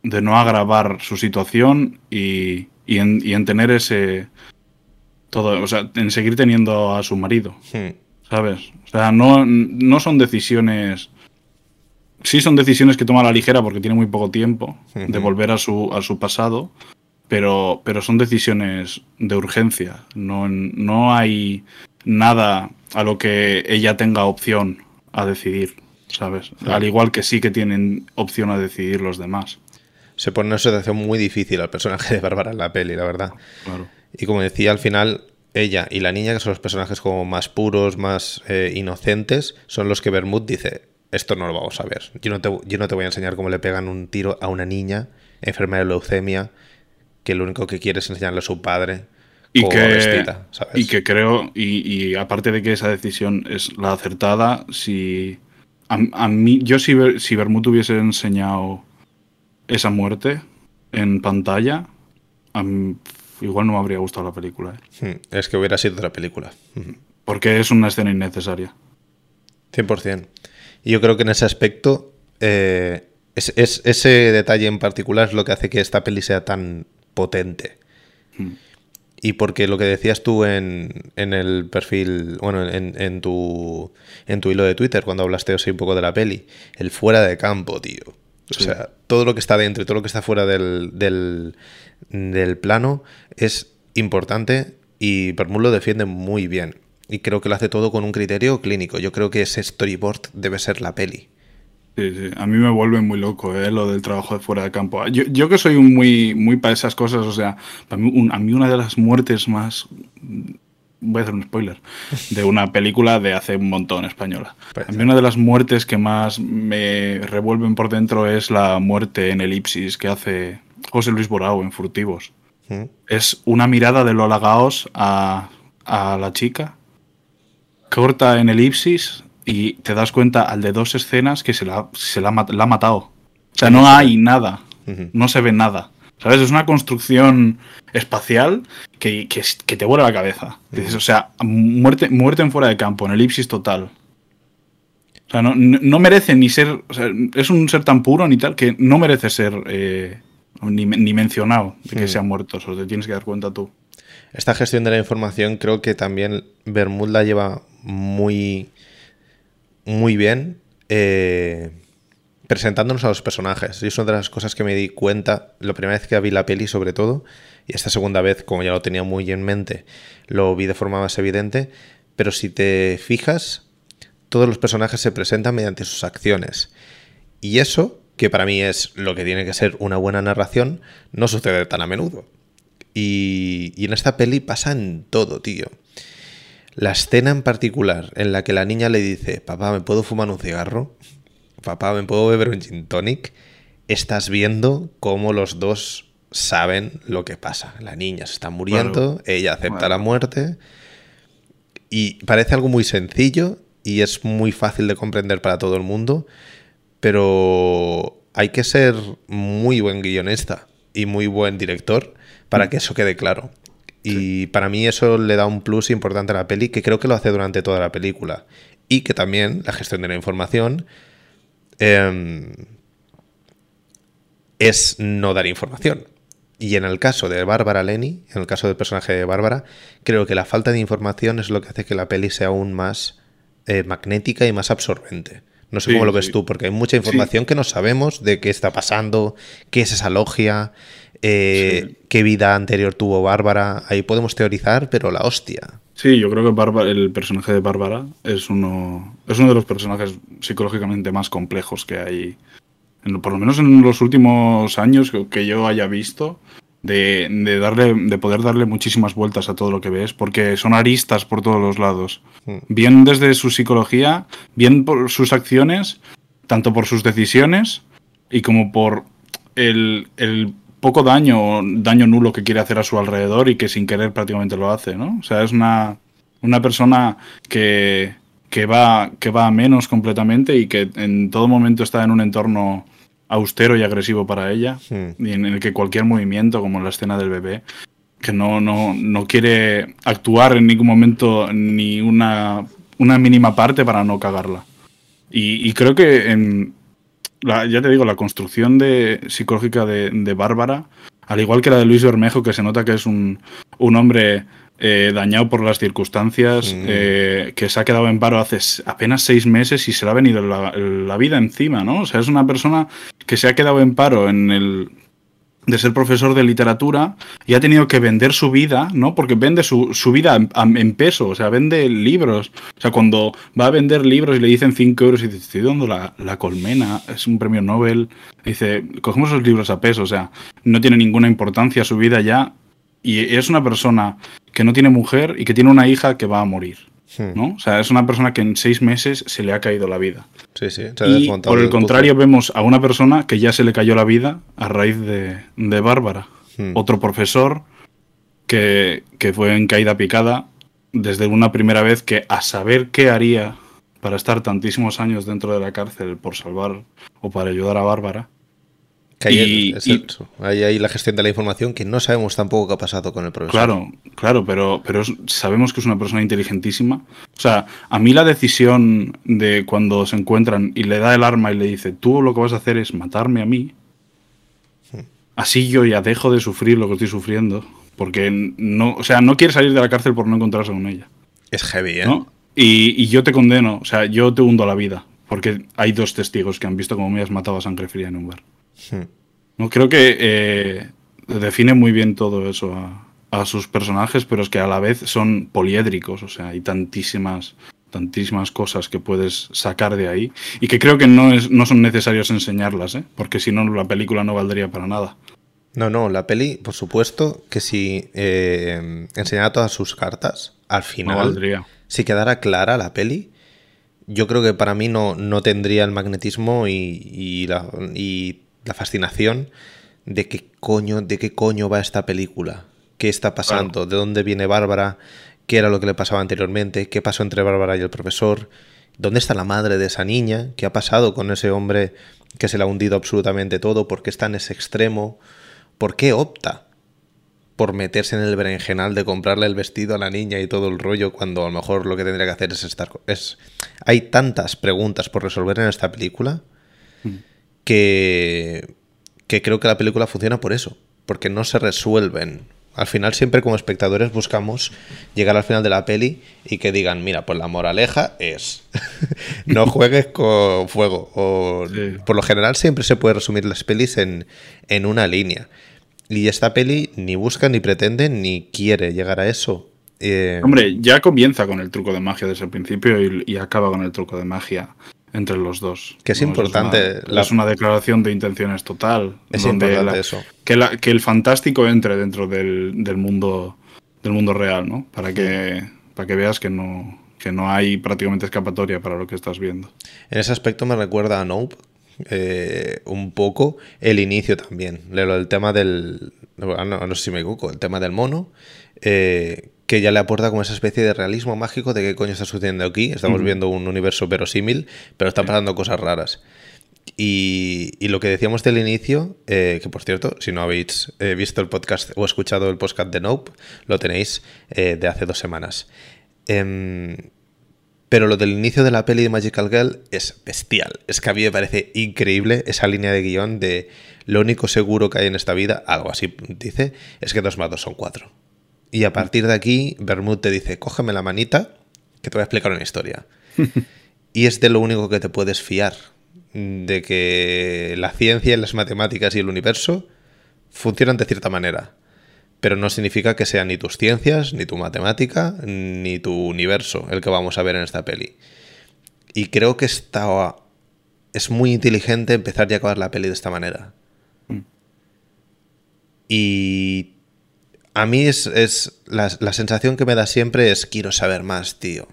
Speaker 2: de no agravar su situación y, en, tener ese. Todo, o sea, en seguir teniendo a su marido. Hmm. ¿Sabes? O sea, no, no son decisiones. Sí son decisiones que toma a la ligera porque tiene muy poco tiempo de volver a su, a su pasado, pero, pero son decisiones de urgencia. No, no hay nada a lo que ella tenga opción a decidir, ¿sabes? Al igual que sí que tienen opción a decidir los demás
Speaker 1: se pone en una situación muy difícil al personaje de Bárbara en la peli, la verdad. Y como decía, al final, ella y la niña, que son los personajes como más puros, más eh, inocentes, son los que Bermud dice, esto no lo vamos a ver. Yo no, te, yo no te voy a enseñar cómo le pegan un tiro a una niña enferma de leucemia, que lo único que quiere es enseñarle a su padre.
Speaker 2: Y que, y que creo, y, aparte de que esa decisión es la acertada, si a, mí, yo si, si Bermud hubiese enseñado esa muerte en pantalla, igual no me habría gustado la película.
Speaker 1: ¿eh? Hmm, es que hubiera sido otra película.
Speaker 2: Hmm. Porque es una escena innecesaria.
Speaker 1: 100%. Y yo creo que en ese aspecto, eh, es, ese detalle en particular es lo que hace que esta peli sea tan potente. Hmm. Y porque lo que decías tú en, en el perfil, bueno, en, en, tu, en tu hilo de Twitter, cuando hablaste así un poco de la peli, el fuera de campo, tío. O sea, todo lo que está dentro y todo lo que está fuera del, del, plano es importante y Bermud lo defiende muy bien. Y creo que lo hace todo con un criterio clínico. Yo creo que ese storyboard debe ser la peli.
Speaker 2: Sí, sí. A mí me vuelve muy loco ¿eh? lo del trabajo de fuera de campo. Yo, yo que soy muy, muy para esas cosas, o sea, a mí una de las muertes más voy a hacer un spoiler, de una película de hace un montón española. a mí una de las muertes que más me revuelven por dentro es la muerte en elipsis que hace José Luis Borao en Furtivos. ¿Mm? Es una mirada de Lola Gaos a, a la chica, corta en elipsis y te das cuenta al de dos escenas que se la, se la, ha matado. O sea, no hay nada, no se ve nada. ¿Sabes? Es una construcción espacial que, que, te vuela la cabeza. o sea, muerte, muerte en fuera de campo, en elipsis total. O sea, no, merece ni ser. es un ser tan puro ni tal que no merece ser eh, ni, mencionado de que hmm. sea muerto. Eso te tienes que dar cuenta tú.
Speaker 1: Esta gestión de la información creo que también Bermud la lleva muy, muy bien. Eh, presentándonos a los personajes. Y es una de las cosas que me di cuenta la primera vez que vi la peli, sobre todo, y esta segunda vez, como ya lo tenía muy en mente, lo vi de forma más evidente. Pero si te fijas, todos los personajes se presentan mediante sus acciones. Y eso, que para mí es lo que tiene que ser una buena narración, no sucede tan a menudo. Y, y en esta peli pasa en todo, tío. La escena en particular en la que la niña le dice, papá, ¿me puedo fumar un cigarro? papá, ¿me puedo beber un gin tonic? Estás viendo cómo los dos saben lo que pasa. La niña se está muriendo, ella acepta la muerte. Y parece algo muy sencillo y es muy fácil de comprender para todo el mundo, pero hay que ser muy buen guionista y muy buen director para mm. que eso quede claro. Y para mí eso le da un plus importante a la peli, que creo que lo hace durante toda la película. Y que también la gestión de la información Em, es no dar información. Y en el caso de Bárbara Lenny, en el caso del personaje de Bárbara, creo que la falta de información es lo que hace que la peli sea aún más eh, magnética y más absorbente. No sé cómo lo ves tú, porque hay mucha información que no sabemos de qué está pasando, qué es esa logia, eh, qué vida anterior tuvo Bárbara. Ahí podemos teorizar, pero la hostia.
Speaker 2: Sí, yo creo que el personaje de Bárbara es uno, es uno de los personajes psicológicamente más complejos que hay, por lo menos en los últimos años que yo haya visto, de, darle, de poder darle muchísimas vueltas a todo lo que ves, porque son aristas por todos los lados. Hmm. Bien desde su psicología, bien por sus acciones, tanto por sus decisiones y como por el, el poco daño, daño nulo que quiere hacer a su alrededor y que sin querer prácticamente lo hace, ¿no? O sea, es una, una persona que, que, va, que va a menos completamente y que en todo momento está en un entorno austero y agresivo para ella, hmm. y en el que cualquier movimiento, como la escena del bebé, que no, no, no quiere actuar en ningún momento ni una, una mínima parte para no cagarla. Y, y creo que en, ya te digo, la construcción de, psicológica de, Bárbara, al igual que la de Luis Bermejo, que se nota que es un, hombre eh, dañado por las circunstancias, mm. eh, que se ha quedado en paro hace apenas seis meses y se le ha venido la, la, vida encima, ¿no? O sea, es una persona que se ha quedado en paro en el, de ser profesor de literatura y ha tenido que vender su vida, ¿no? Porque vende su, vida en, peso, o sea, vende libros. O sea, cuando va a vender libros y le dicen 5 euros y dice, estoy dando la, la, colmena, es un premio Nobel, dice, cogemos los libros a peso, o sea, no tiene ninguna importancia su vida ya y es una persona que no tiene mujer y que tiene una hija que va a morir. Hmm. ¿no? O sea, es una persona que en seis meses se le ha caído la vida.
Speaker 1: Sí, sí.
Speaker 2: y por el contrario, vemos a una persona que ya se le cayó la vida a raíz de, de Bárbara. Hmm. Otro profesor que, que fue en caída picada desde una primera vez que a saber qué haría para estar tantísimos años dentro de la cárcel por salvar o para ayudar a Bárbara,
Speaker 1: y, Hay ahí la gestión de la información que no sabemos tampoco qué ha pasado con el profesor.
Speaker 2: Claro, claro, pero, pero sabemos que es una persona inteligentísima. O sea, a mí la decisión de cuando se encuentran y le da el arma y le dice, tú lo que vas a hacer es matarme a mí, así yo ya dejo de sufrir lo que estoy sufriendo. Porque no, o sea, no quiere salir de la cárcel por no encontrarse con ella.
Speaker 1: Es heavy, ¿eh?
Speaker 2: Y, y yo te condeno, o sea, yo te hundo la vida. Porque hay dos testigos que han visto cómo me has matado a sangre fría en un bar. No, creo que eh, define muy bien todo eso a, sus personajes, pero es que a la vez son poliédricos, o sea, hay tantísimas, tantísimas cosas que puedes sacar de ahí y que creo que no, es, no son necesarios enseñarlas, ¿eh? porque si no la película no valdría para nada.
Speaker 1: No, no, la peli, por supuesto, que si eh, enseñara todas sus cartas, al final, si quedara clara la peli, yo creo que para mí no, no tendría el magnetismo y, y, la, y la fascinación de qué coño, de qué coño va esta película, qué está pasando, de dónde viene Bárbara, qué era lo que le pasaba anteriormente, qué pasó entre Bárbara y el profesor, dónde está la madre de esa niña, qué ha pasado con ese hombre que se le ha hundido absolutamente todo, por qué está en ese extremo. ¿por qué opta por meterse en el berenjenal de comprarle el vestido a la niña y todo el rollo cuando a lo mejor lo que tendría que hacer es estar... Es, hay tantas preguntas por resolver en esta película mm. Que, que creo que la película funciona por eso, porque no se resuelven. Al final siempre como espectadores buscamos llegar al final de la peli y que digan, mira, pues la moraleja es <laughs> no juegues con fuego. O, Por lo general siempre se puede resumir las pelis en, en una línea. Y esta peli ni busca, ni pretende, ni quiere llegar a eso.
Speaker 2: Eh, Hombre, ya comienza con el truco de magia desde el principio y, acaba con el truco de magia entre los dos.
Speaker 1: Que es importante.
Speaker 2: Es una, declaración de intenciones total.
Speaker 1: Es importante eso.
Speaker 2: Que, que, el fantástico entre dentro del, mundo del mundo real, ¿no? Para que, para que veas que no, que no hay prácticamente escapatoria para lo que estás viendo.
Speaker 1: En ese aspecto me recuerda a Nope, eh, un poco el inicio también. El tema del. No, sé si me equivoco, el tema del mono. Eh, que ya le aporta como esa especie de realismo mágico de qué coño está sucediendo aquí. Estamos viendo un universo verosímil, pero están pasando cosas raras. Y, lo que decíamos del inicio, eh, que por cierto, si no habéis visto el podcast o escuchado el podcast de Nope, lo tenéis de hace dos semanas. Em, pero lo del inicio de la peli de Magical Girl es bestial. Es que a mí me parece increíble esa línea de guion de lo único seguro que hay en esta vida, algo así dice, es que dos más dos son cuatro. Y a partir de aquí, Bermud te dice, cógeme la manita, que te voy a explicar una historia. <laughs> y es de lo único que te puedes fiar, de que la ciencia, las matemáticas y el universo funcionan de cierta manera pero no significa que sean ni tus ciencias, ni tu matemática, ni tu universo el que vamos a ver en esta peli. Y creo que está, es muy inteligente empezar y acabar la peli de esta manera. Mm. Y a mí es, la, la, sensación que me da siempre es quiero saber más, tío.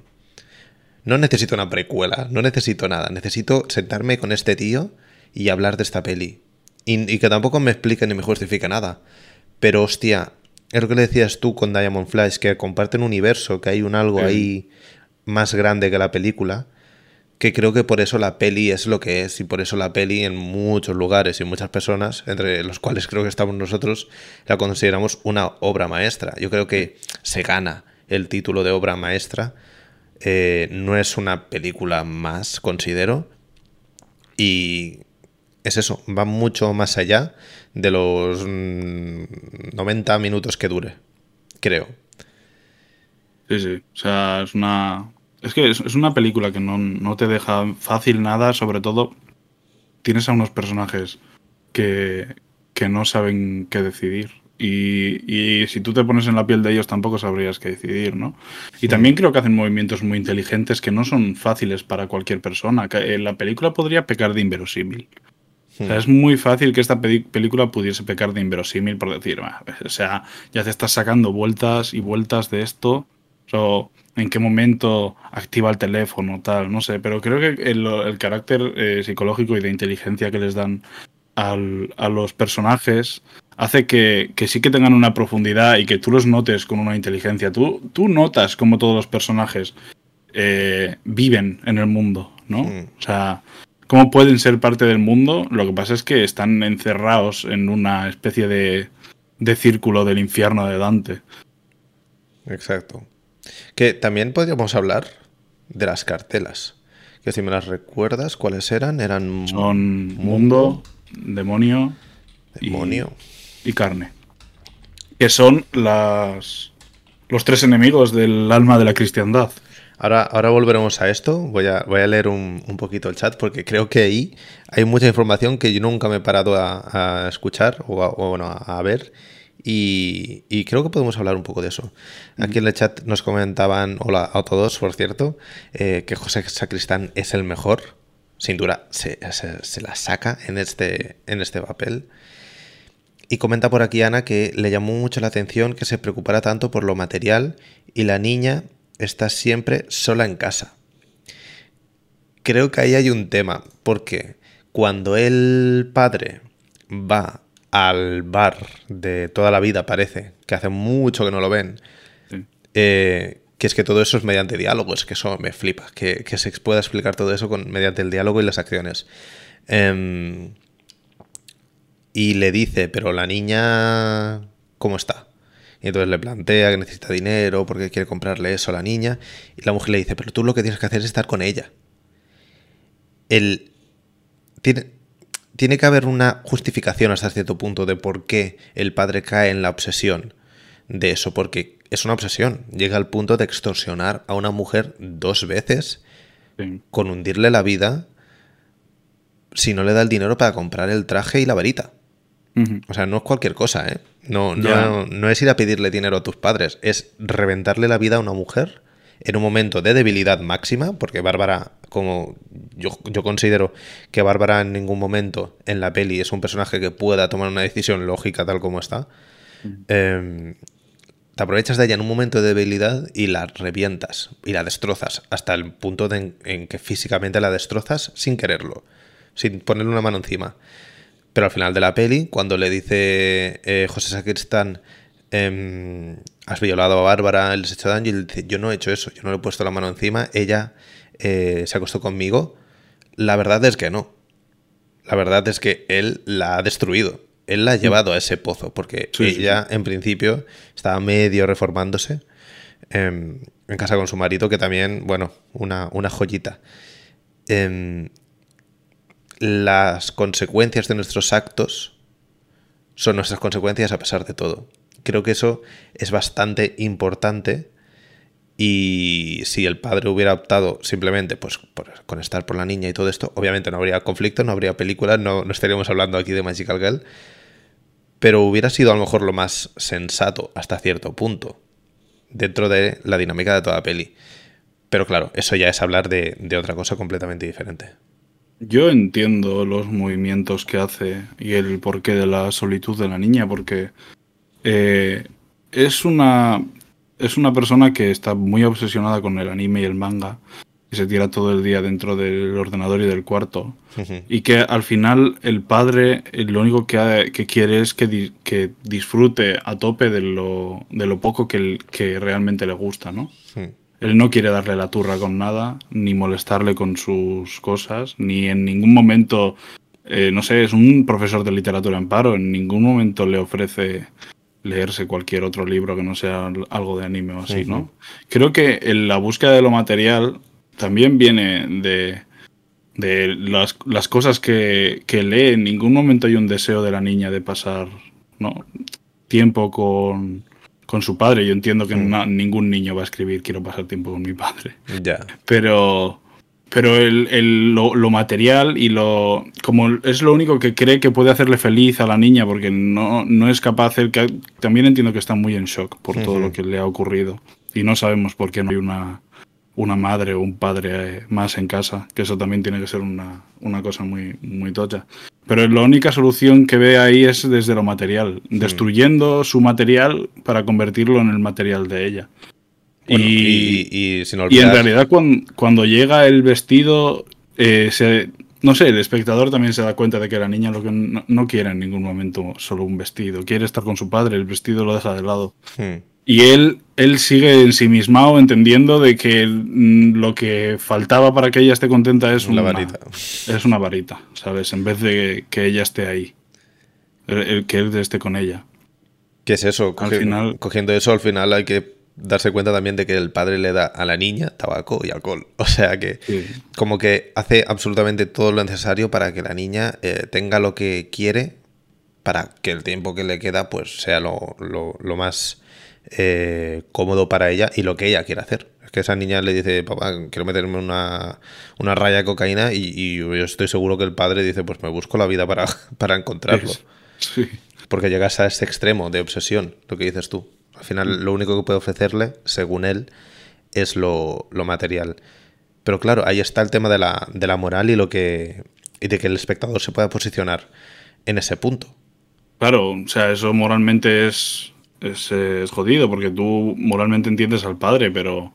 Speaker 1: No necesito una precuela, no necesito nada. Necesito sentarme con este tío y hablar de esta peli. Y, y que tampoco me explique ni me justifique nada. Pero hostia, es lo que le decías tú con Diamond Flash, que comparten un universo, que hay un algo ahí más grande que la película, que creo que por eso la peli es lo que es y por eso la peli en muchos lugares y muchas personas, entre los cuales creo que estamos nosotros, la consideramos una obra maestra. Yo creo que se gana el título de obra maestra. Eh, no es una película más, considero. Y es eso, va mucho más allá de los 90 mm, minutos que dure, creo.
Speaker 2: Sí, sí, o sea, es una... Es que es, una película que no, te deja fácil nada, sobre todo tienes a unos personajes que, que no saben qué decidir. Y, y, si tú te pones en la piel de ellos tampoco sabrías qué decidir, ¿no? Y también creo que hacen movimientos muy inteligentes que no son fáciles para cualquier persona. La película podría pecar de inverosímil es muy fácil que esta película pudiese pecar de inverosímil por decir, o sea, ya te estás sacando vueltas y vueltas de esto, o en qué momento activa el teléfono, tal, no sé, pero creo que el, carácter eh, psicológico y de inteligencia que les dan a los personajes hace que, sí que tengan una profundidad y que tú los notes con una inteligencia. Tú, tú notas cómo todos los personajes eh, viven en el mundo, ¿no? O sea, cómo pueden ser parte del mundo. Lo que pasa es que están encerrados en una especie de, de círculo del infierno de Dante.
Speaker 1: Exacto. Que también podríamos hablar de las cartelas. Que si me las recuerdas, ¿cuáles eran? Eran
Speaker 2: Son mundo, demonio,
Speaker 1: demonio.
Speaker 2: Y, carne. Que son las los tres enemigos del alma de la cristiandad.
Speaker 1: Ahora, ahora volveremos a esto. Voy a, voy a leer un, poquito el chat porque creo que ahí hay mucha información que yo nunca me he parado a, escuchar o, bueno, a, ver. Y, creo que podemos hablar un poco de eso. Aquí en el chat nos comentaban, hola a todos, por cierto, eh, que José Sacristán es el mejor. Sin duda, se, se, la saca en este, en este papel. Y comenta por aquí Ana que le llamó mucho la atención que se preocupara tanto por lo material y la niña está siempre sola en casa. Creo que ahí hay un tema, porque cuando el padre va al bar de toda la vida, parece, que hace mucho que no lo ven, eh, que es que todo eso es mediante diálogo, es que eso me flipa, que, se pueda explicar todo eso con, mediante el diálogo y las acciones. Eh, y le dice, pero la niña, ¿cómo está? Y entonces le plantea que necesita dinero porque quiere comprarle eso a la niña. Y la mujer le dice, pero tú lo que tienes que hacer es estar con ella. El, tiene, tiene que haber una justificación hasta cierto punto de por qué el padre cae en la obsesión de eso, porque es una obsesión. Llega al punto de extorsionar a una mujer dos veces con hundirle la vida si no le da el dinero para comprar el traje y la varita. O sea, no es cualquier cosa, ¿eh? No, no, no, es ir a pedirle dinero a tus padres, es reventarle la vida a una mujer en un momento de debilidad máxima, porque Bárbara, como yo, considero que Bárbara en ningún momento en la peli es un personaje que pueda tomar una decisión lógica tal como está, em, te aprovechas de ella en un momento de debilidad y la revientas y la destrozas hasta el punto en que físicamente la destrozas sin quererlo, sin ponerle una mano encima. Pero al final de la peli, cuando le dice eh, José Sacristán, em, has violado a Bárbara, les ha hecho daño, y él dice, yo no he hecho eso, yo no le he puesto la mano encima, ella eh, se acostó conmigo. La verdad es que no. La verdad es que él la ha destruido. Él la ha mm. llevado a ese pozo, porque ella en principio estaba medio reformándose em, en casa con su marido, que también, bueno, una, una joyita. Em, las consecuencias de nuestros actos son nuestras consecuencias a pesar de todo. Creo que eso es bastante importante y si el padre hubiera optado simplemente pues, con estar por la niña y todo esto, obviamente no habría conflicto, no habría películas, no, no estaríamos hablando aquí de Magical Girl, pero hubiera sido a lo mejor lo más sensato hasta cierto punto, dentro de la dinámica de toda peli. Pero claro, eso ya es hablar de otra cosa completamente diferente.
Speaker 2: Yo entiendo los movimientos que hace y el porqué de la solitud de la niña, porque eh, es una es una persona que está muy obsesionada con el anime y el manga y se tira todo el día dentro del ordenador y del cuarto y que al final el padre eh, lo único que, quiere es que, que, disfrute a tope de lo, de lo poco que, que realmente le gusta, ¿no? Él no quiere darle la turra con nada, ni molestarle con sus cosas, ni en ningún momento, eh, no sé, es un profesor de literatura en paro, en ningún momento le ofrece leerse cualquier otro libro que no sea algo de anime o así, ¿no? Creo que la búsqueda de lo material también viene de, de las, las cosas que, que, lee. En ningún momento hay un deseo de la niña de pasar ¿no? tiempo con, con su padre. Yo entiendo que mm. ningún niño va a escribir quiero pasar tiempo con mi padre.
Speaker 1: Ya.
Speaker 2: Pero, pero el, lo, material y lo. como es lo único que cree que puede hacerle feliz a la niña, porque no, no es capaz de hacer. también entiendo que está muy en shock por todo lo que le ha ocurrido. Y no sabemos por qué no hay una una madre o un padre eh, más en casa, que eso también tiene que ser una, una cosa muy, muy tocha. Pero la única solución que ve ahí es desde lo material, destruyendo su material para convertirlo en el material de ella. Y, en realidad cuando, llega el vestido, eh, se, no sé, el espectador también se da cuenta de que la niña lo que no, quiere en ningún momento solo un vestido, quiere estar con su padre, el vestido lo deja de lado. Hmm. Y él, él sigue ensimismado entendiendo de que mm, lo que faltaba para que ella esté contenta es una varita. Es una varita, ¿sabes? En vez de que ella esté ahí. El, que él esté con ella.
Speaker 1: ¿Qué es eso? al final, cogiendo eso, al final hay que darse cuenta también de que el padre le da a la niña tabaco y alcohol. <laughs> O sea que como que hace absolutamente todo lo necesario para que la niña eh, tenga lo que quiere para que el tiempo que le queda pues sea lo, lo, lo más eh, cómodo para ella y lo que ella quiere hacer. Es que esa niña le dice, papá, quiero meterme una, una raya de cocaína y, yo estoy seguro que el padre dice, pues me busco la vida para, <laughs> para encontrarlo. Porque llegas a ese extremo de obsesión, lo que dices tú. Al final lo único que puede ofrecerle, según él, es lo, material. Pero claro, ahí está el tema de la, de la moral y lo que. y de que el espectador se pueda posicionar en ese punto.
Speaker 2: Claro, o sea, eso moralmente es es, jodido porque tú moralmente entiendes al padre, pero.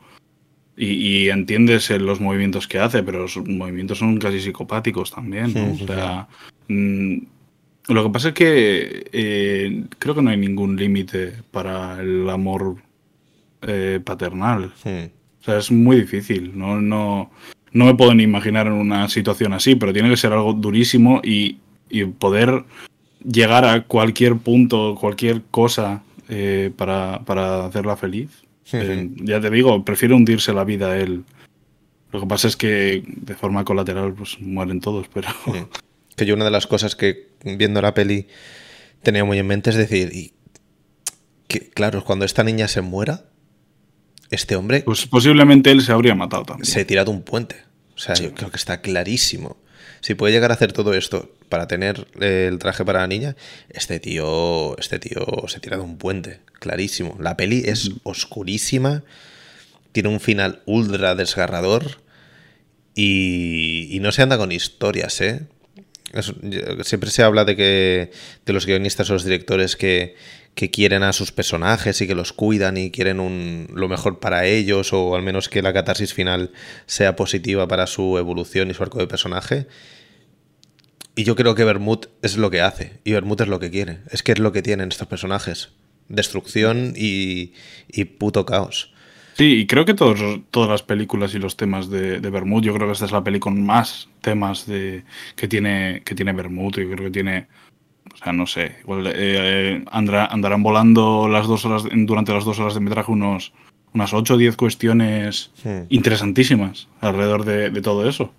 Speaker 2: Y, entiendes los movimientos que hace, pero sus movimientos son casi psicopáticos también. o sea, mm, lo que pasa es que eh, creo que no hay ningún límite para el amor eh, paternal. O sea, es muy difícil. No, no, no me puedo ni imaginar en una situación así, pero tiene que ser algo durísimo y, y poder llegar a cualquier punto, cualquier cosa eh, para, para, hacerla feliz. Eh, ya te digo, prefiere hundirse la vida a él. Lo que pasa es que de forma colateral pues mueren todos, pero... <laughs>
Speaker 1: Que yo una de las cosas que viendo la peli tenía muy en mente es decir, y que claro, cuando esta niña se muera, este hombre...
Speaker 2: Pues posiblemente él se habría matado también.
Speaker 1: Se ha tirado un puente. O sea, yo creo que está clarísimo. Si puede llegar a hacer todo esto para tener eh, el traje para la niña, este tío, este tío se tira de un puente, clarísimo. La peli es oscurísima, tiene un final ultra desgarrador y, no se anda con historias, ¿eh? Siempre se habla de que de los guionistas o los directores que, que quieren a sus personajes y que los cuidan y quieren un, lo mejor para ellos o al menos que la catarsis final sea positiva para su evolución y su arco de personaje. Y yo creo que Bermud es lo que hace y Bermud es lo que quiere. Es que es lo que tienen estos personajes. Destrucción y, y puto caos.
Speaker 2: Sí, y creo que todos, todas las películas y los temas de, de Bermud, yo creo que esta es la peli con más temas de, que tiene, que tiene Bermud. Yo creo que tiene o sea, no sé, igual eh, andarán volando las dos horas, durante las dos horas de metraje unos, unas 8 o 10 cuestiones interesantísimas alrededor de, todo eso.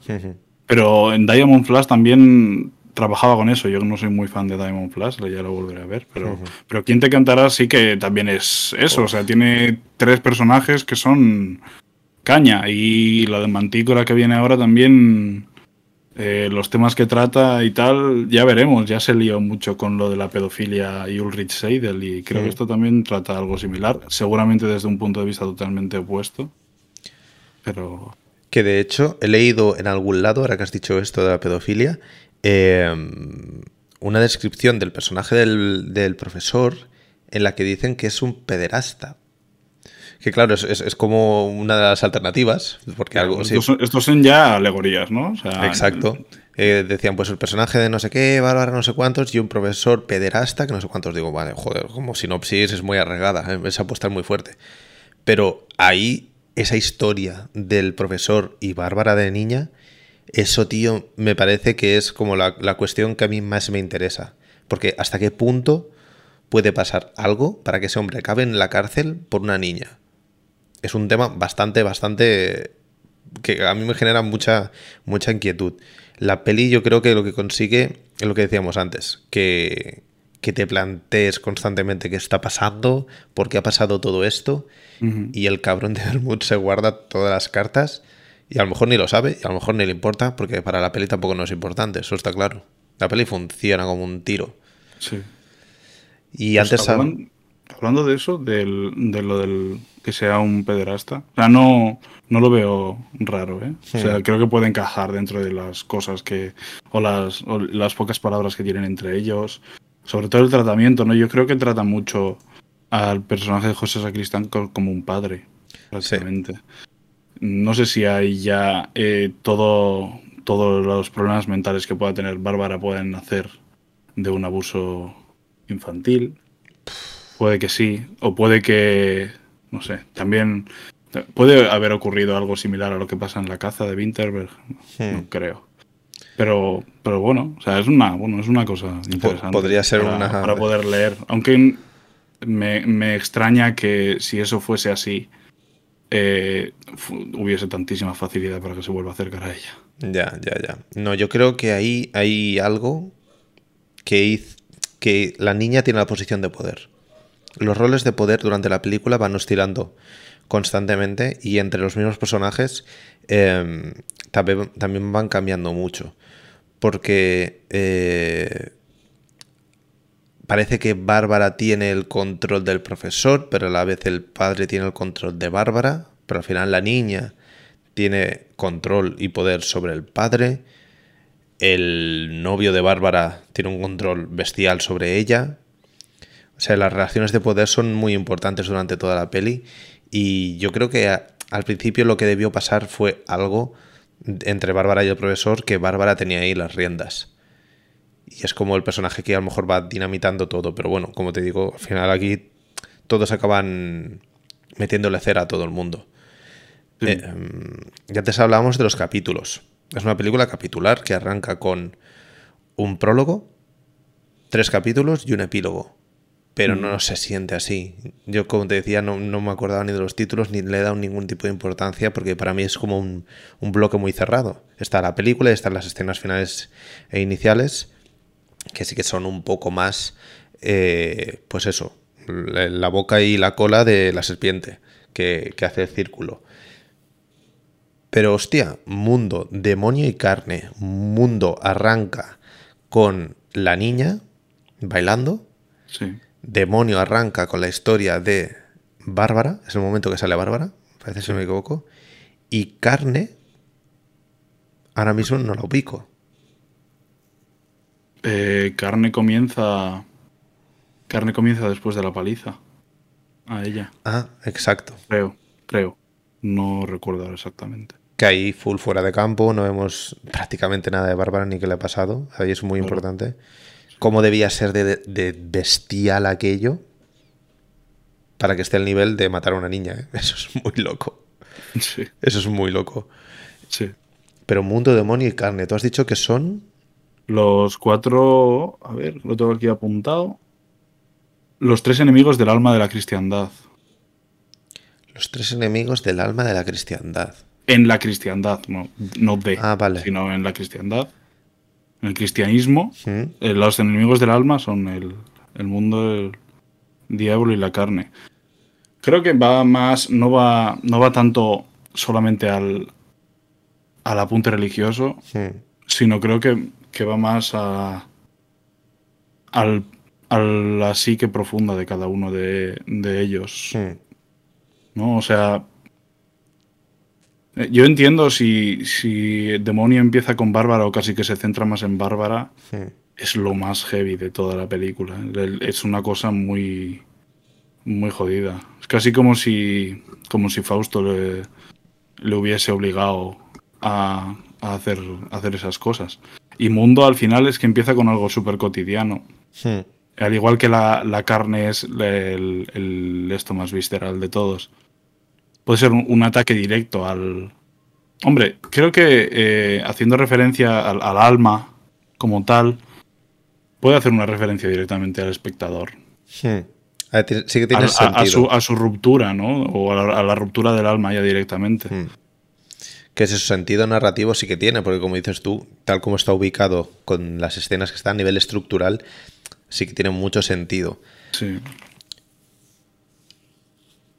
Speaker 2: Pero en Diamond Flash también trabajaba con eso. Yo no soy muy fan de Diamond Flash, ya lo volveré a ver. Pero, pero quien te cantará sí que también es eso. O sea, tiene tres personajes que son caña. Y la de Mantícora que viene ahora también eh, los temas que trata y tal, ya veremos. Ya se lió mucho con lo de la pedofilia y Ulrich Seidel y creo que esto también trata algo similar, seguramente desde un punto de vista totalmente opuesto. Pero...
Speaker 1: Que de hecho he leído en algún lado, ahora que has dicho esto de la pedofilia, em, una descripción del personaje del, del profesor en la que dicen que es un pederasta. Que claro, es, como una de las alternativas. Porque algo,
Speaker 2: estos, son, ya alegorías, ¿no?
Speaker 1: Exacto. Eh, decían, pues el personaje de no sé qué, Bárbara no sé cuántos, y un profesor pederasta, que no sé cuántos. Digo, vale, joder, como sinopsis es muy arregada, eh, esa apuesta es muy fuerte. Pero ahí, esa historia del profesor y Bárbara de niña, eso, tío, me parece que es como la, la cuestión que a mí más me interesa. Porque hasta qué punto puede pasar algo para que ese hombre acabe en la cárcel por una niña es un tema bastante, bastante que a mí me genera mucha, mucha inquietud. La peli yo creo que lo que consigue es lo que decíamos antes, que, que te plantees constantemente qué está pasando, por qué ha pasado todo esto, y el cabrón de Bermud se guarda todas las cartas, y a lo mejor ni lo sabe, y a lo mejor ni le importa, porque para la peli tampoco no es importante, eso está claro. La peli funciona como un tiro.
Speaker 2: Sí.
Speaker 1: Y pues antes...
Speaker 2: Hablando de eso, del, de lo del que sea un pederasta, o sea, no, no lo veo raro, ¿eh? O sea, creo que puede encajar dentro de las cosas que, o las, las pocas palabras que tienen entre ellos. Sobre todo el tratamiento, ¿no? Yo creo que trata mucho al personaje de José Sacristán como un padre, prácticamente. No sé si hay ya eh, todo, todos los problemas mentales que pueda tener Bárbara pueden nacer de un abuso infantil. Puede que sí, o puede que, no sé, también puede haber ocurrido algo similar a lo que pasa en la caza de Winterberg, no hmm. creo. Pero, pero bueno, o sea, es una, bueno, es una cosa interesante.
Speaker 1: Podría ser
Speaker 2: para,
Speaker 1: una...
Speaker 2: Para poder leer, aunque me, me extraña que si eso fuese así, eh, hubiese tantísima facilidad para que se vuelva a acercar a ella.
Speaker 1: Ya, ya, ya. No, yo creo que ahí hay algo que, que la niña tiene la posición de poder. Los roles de poder durante la película van oscilando constantemente y entre los mismos personajes em, también, van cambiando mucho. Porque eh, parece que Bárbara tiene el control del profesor, pero a la vez el padre tiene el control de Bárbara, pero al final la niña tiene control y poder sobre el padre. El novio de Bárbara tiene un control bestial sobre ella. O sea, las relaciones de poder son muy importantes durante toda la peli y yo creo que al principio lo que debió pasar fue algo entre Bárbara y el profesor que Bárbara tenía ahí las riendas. Y es como el personaje que a lo mejor va dinamitando todo, pero bueno, como te digo, al final aquí todos acaban metiéndole cera a todo el mundo. Eh, em, ya antes hablábamos de los capítulos. Es una película capitular que arranca con un prólogo tres capítulos y un epílogo. Pero
Speaker 2: Mm.
Speaker 1: no se siente así. Yo, como te decía, no, no me acordaba ni de los títulos ni le he dado ningún tipo de importancia porque para mí es como un, un bloque muy cerrado. Está la película y están las escenas finales e iniciales, que sí que son un poco más, eh, pues eso, la boca y la cola de la serpiente que, que hace el círculo. Pero hostia, mundo, demonio y carne. Mundo arranca con la niña bailando.
Speaker 2: Sí.
Speaker 1: Demonio arranca con la historia de Bárbara. Es el momento que sale Bárbara. Parece si no me equivoco. Y carne. Ahora mismo no la ubico.
Speaker 2: Eh, carne comienza. Carne comienza después de la paliza. A ella.
Speaker 1: Ah, exacto.
Speaker 2: Creo, creo. No recuerdo exactamente.
Speaker 1: Que ahí full fuera de campo. No vemos prácticamente nada de Bárbara ni qué le ha pasado. Ahí es muy
Speaker 2: Claro.
Speaker 1: importante. Cómo debía ser de, de bestial aquello. Para que esté al nivel de matar a una niña. ¿eh? <laughs> Eso es muy loco.
Speaker 2: Sí,
Speaker 1: Eso es muy loco.
Speaker 2: sí.
Speaker 1: Pero mundo, demonio y carne. Tú has dicho que son.
Speaker 2: Los cuatro. A ver, lo tengo aquí apuntado. Los tres enemigos del alma de la cristiandad.
Speaker 1: Los tres enemigos del alma de la cristiandad.
Speaker 2: En la cristiandad, no, no de,
Speaker 1: Ah, vale.
Speaker 2: sino en la cristiandad. En el cristianismo, eh, los enemigos del alma son el, el mundo, el diablo y la carne. Creo que va más, no va, no va tanto solamente al, al apunte religioso,
Speaker 1: ¿Mm?
Speaker 2: sino creo que, que va más a, al, a la psique profunda de cada uno de, de ellos. ¿no? O sea, eh, yo entiendo si, si demonio empieza con Bárbara o casi que se centra más en Bárbara, es lo más heavy de toda la película. El- Es una cosa muy, muy jodida. Es casi como si, como si Fausto le, le hubiese obligado a, a hacer, a hacer esas cosas. Y Mundo al final es que empieza con algo súper cotidiano.
Speaker 1: ¿Mm?
Speaker 2: Al igual que la, la carne es el, el- esto más visceral de todos. Puede ser un, un ataque directo al... Hombre, creo que eh, haciendo referencia al, al alma como tal, puede hacer una referencia directamente al espectador.
Speaker 1: Ah, ti- Sí que tiene
Speaker 2: Al- a, a
Speaker 1: sentido.
Speaker 2: su, a su ruptura, ¿no? O a la, a la ruptura del alma ya directamente.
Speaker 1: Mm. Que ese sentido narrativo sí que tiene, porque como dices tú, tal como está ubicado con las escenas que están a nivel estructural, sí que tiene mucho sentido.
Speaker 2: Sí.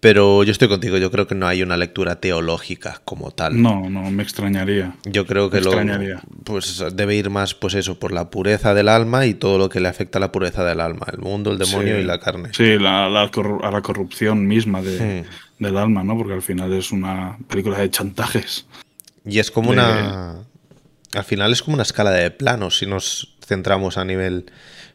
Speaker 1: Pero yo estoy contigo, yo creo que no hay una lectura teológica como tal.
Speaker 2: No, no, me extrañaría.
Speaker 1: Yo creo que
Speaker 2: Me
Speaker 1: lo,
Speaker 2: extrañaría.
Speaker 1: pues debe ir más, pues eso, por la pureza del alma y todo lo que le afecta a la pureza del alma, el mundo, el demonio
Speaker 2: Sí.
Speaker 1: y la carne.
Speaker 2: Sí, la, la a la corrupción misma de-
Speaker 1: Hmm.
Speaker 2: del alma, ¿no? Porque al final es una película de chantajes.
Speaker 1: Y es como
Speaker 2: de-
Speaker 1: una. <laughs> Al final es como una escala de planos si nos centramos a nivel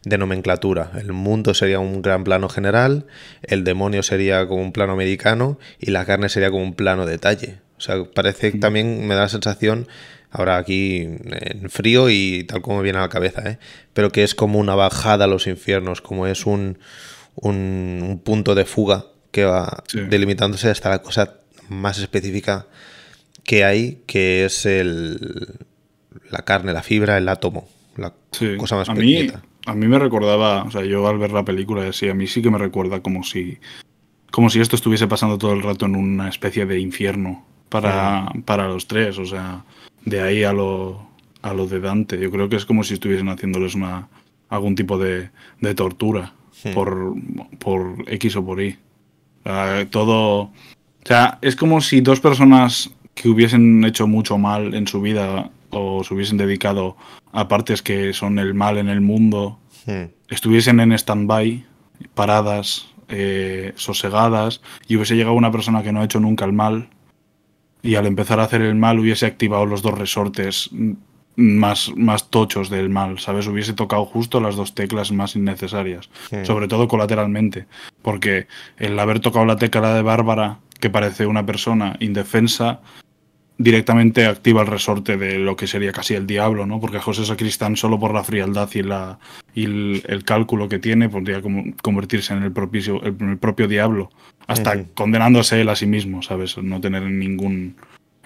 Speaker 1: de nomenclatura. El mundo sería un gran plano general, el demonio sería como un plano americano y la carne sería como un plano detalle. O sea, parece que también me da la sensación, ahora aquí en frío y tal como me viene a la cabeza, ¿eh? pero que es como una bajada a los infiernos, como es un, un, un punto de fuga que va
Speaker 2: Sí.
Speaker 1: delimitándose hasta la cosa más específica que hay, que es el, la carne, la fibra, el átomo, la
Speaker 2: Sí.
Speaker 1: cosa más
Speaker 2: a mí,
Speaker 1: pequeñita.
Speaker 2: a mí me recordaba, o sea, yo al ver la película, sí, a mí sí que me recuerda como si, como si esto estuviese pasando todo el rato en una especie de infierno para, para los tres, o sea, de ahí a lo, a lo de Dante. Yo creo que es como si estuviesen haciéndoles una, algún tipo de, de tortura por, por X o por Y. Todo, o sea, es como si dos personas que hubiesen hecho mucho mal en su vida o se hubiesen dedicado a partes que son el mal en el mundo, estuviesen en stand-by, paradas, eh, sosegadas, y hubiese llegado una persona que no ha hecho nunca el mal, y al empezar a hacer el mal hubiese activado los dos resortes más, más tochos del mal, ¿sabes? Hubiese tocado justo las dos teclas más innecesarias, sobre todo colateralmente, porque el haber tocado la tecla de Bárbara, que parece una persona indefensa, directamente activa el resorte de lo que sería casi el diablo, ¿no? Porque José Sacristán, solo por la frialdad y, la, y el, el cálculo que tiene, podría como convertirse en el, propio, el, el propio diablo, hasta condenándose él a sí mismo, ¿sabes? No tener ningún,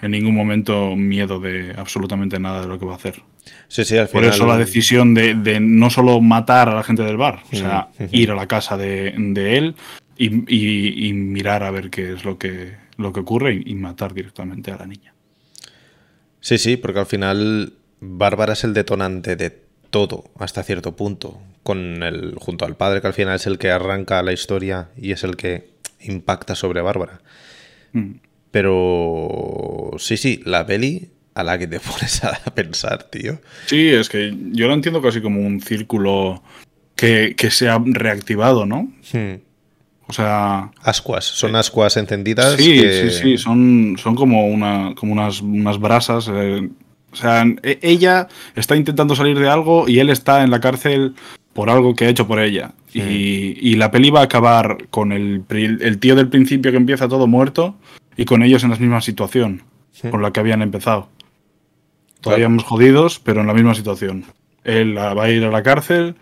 Speaker 2: en ningún momento miedo de absolutamente nada de lo que va a hacer.
Speaker 1: Sí, sí, al
Speaker 2: Por eso la decisión de, de no solo matar a la gente del bar, o sea, ir a la casa de, de él y, y- y mirar a ver qué es lo que, lo que ocurre y, y matar directamente a la niña.
Speaker 1: Sí, sí, porque al final Bárbara es el detonante de todo hasta cierto punto, con el junto al padre que al final es el que arranca la historia y es el que impacta sobre Bárbara.
Speaker 2: Mm.
Speaker 1: Pero sí, sí, la peli a la que te <laughs> pones a pensar, tío.
Speaker 2: Sí, es que yo lo entiendo casi como un círculo que, que se ha reactivado, ¿no?
Speaker 1: Hmm.
Speaker 2: O sea,
Speaker 1: Ascuas, son ascuas encendidas.
Speaker 2: sí,
Speaker 1: que-
Speaker 2: sí, sí, son, son como, una, como unas, unas brasas. eh, o sea, e- ella está intentando salir de algo y él está en la cárcel por algo que ha hecho por ella. Y, y la peli va a acabar con el, el tío del principio que empieza todo muerto y con ellos en la misma situación con la que habían empezado. Todavía
Speaker 1: Claro.
Speaker 2: hemos jodidos, pero en la misma situación. Él va a ir a la cárcel,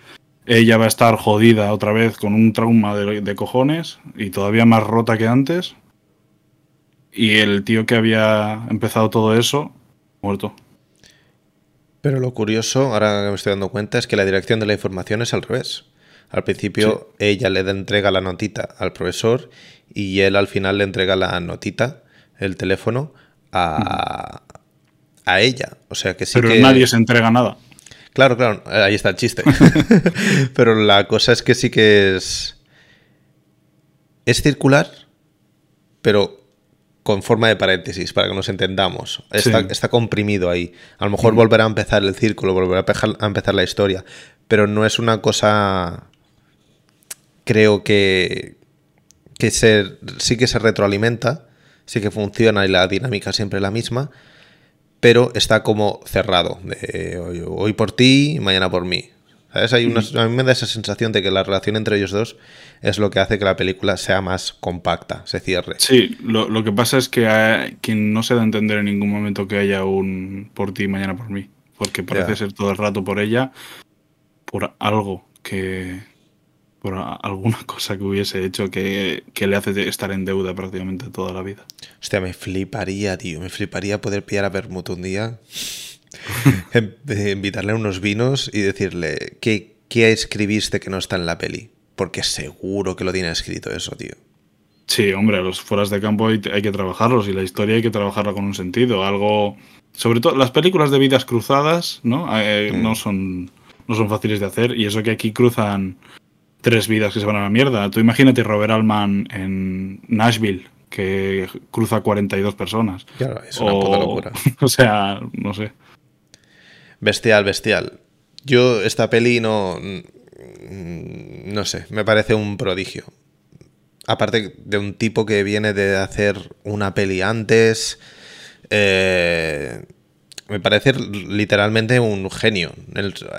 Speaker 2: ella va a estar jodida otra vez con un trauma de, de cojones y todavía más rota que antes. Y el tío que había empezado todo eso, muerto.
Speaker 1: Pero lo curioso, ahora que me estoy dando cuenta, es que la dirección de la información es al revés. Al principio ella le da- entrega la notita al profesor y él al final le entrega la notita, el teléfono, a, a ella. O sea que sí
Speaker 2: pero
Speaker 1: que...
Speaker 2: nadie se entrega nada.
Speaker 1: Claro, claro, ahí está el chiste. <laughs> Pero la cosa es que sí que es. Es circular, pero con forma de paréntesis, para que nos entendamos. Está,
Speaker 2: Sí.
Speaker 1: está comprimido ahí. A lo mejor volverá a empezar el círculo, volverá a empezar la historia. Pero no es una cosa. Creo que. que se, sí que se retroalimenta, sí que funciona y la dinámica siempre es la misma pero está como cerrado. de hoy, hoy por ti, mañana por mí. ¿Sabes? Hay una- a mí me da esa sensación de que la relación entre ellos dos es lo que hace que la película sea más compacta, se cierre.
Speaker 2: Sí, lo, lo que pasa es que hay- quien no se da a entender en ningún momento que haya un por ti mañana por mí. Porque parece
Speaker 1: Ya.
Speaker 2: ser todo el rato por ella, por algo que. Por alguna <laughs> cosa que hubiese hecho que, que le hace estar en deuda prácticamente toda la vida.
Speaker 1: Hostia, me fliparía, tío. Me fliparía poder pillar a Bermud un día, <laughs> eh, invitarle a unos vinos y decirle, ¿qué, ¿qué escribiste que no está en la peli? Porque seguro que lo tiene escrito eso, tío.
Speaker 2: Sí, hombre, los fueras de campo hay, hay que trabajarlos y la historia hay que trabajarla con un sentido. Algo. Sobre todo, las películas de vidas cruzadas, ¿no? Eh,
Speaker 1: Mm.
Speaker 2: no, son, no son fáciles de hacer y eso que aquí cruzan tres vidas que se van a la mierda. Tú imagínate Robert Altman en Nashville, que cruza 42 personas.
Speaker 1: Claro, es una puta locura. <laughs>
Speaker 2: O sea, no sé.
Speaker 1: Bestial, bestial. Yo esta peli no... No sé, me parece un prodigio. Aparte de un tipo que viene de hacer una peli antes... eh, me parece literalmente un genio.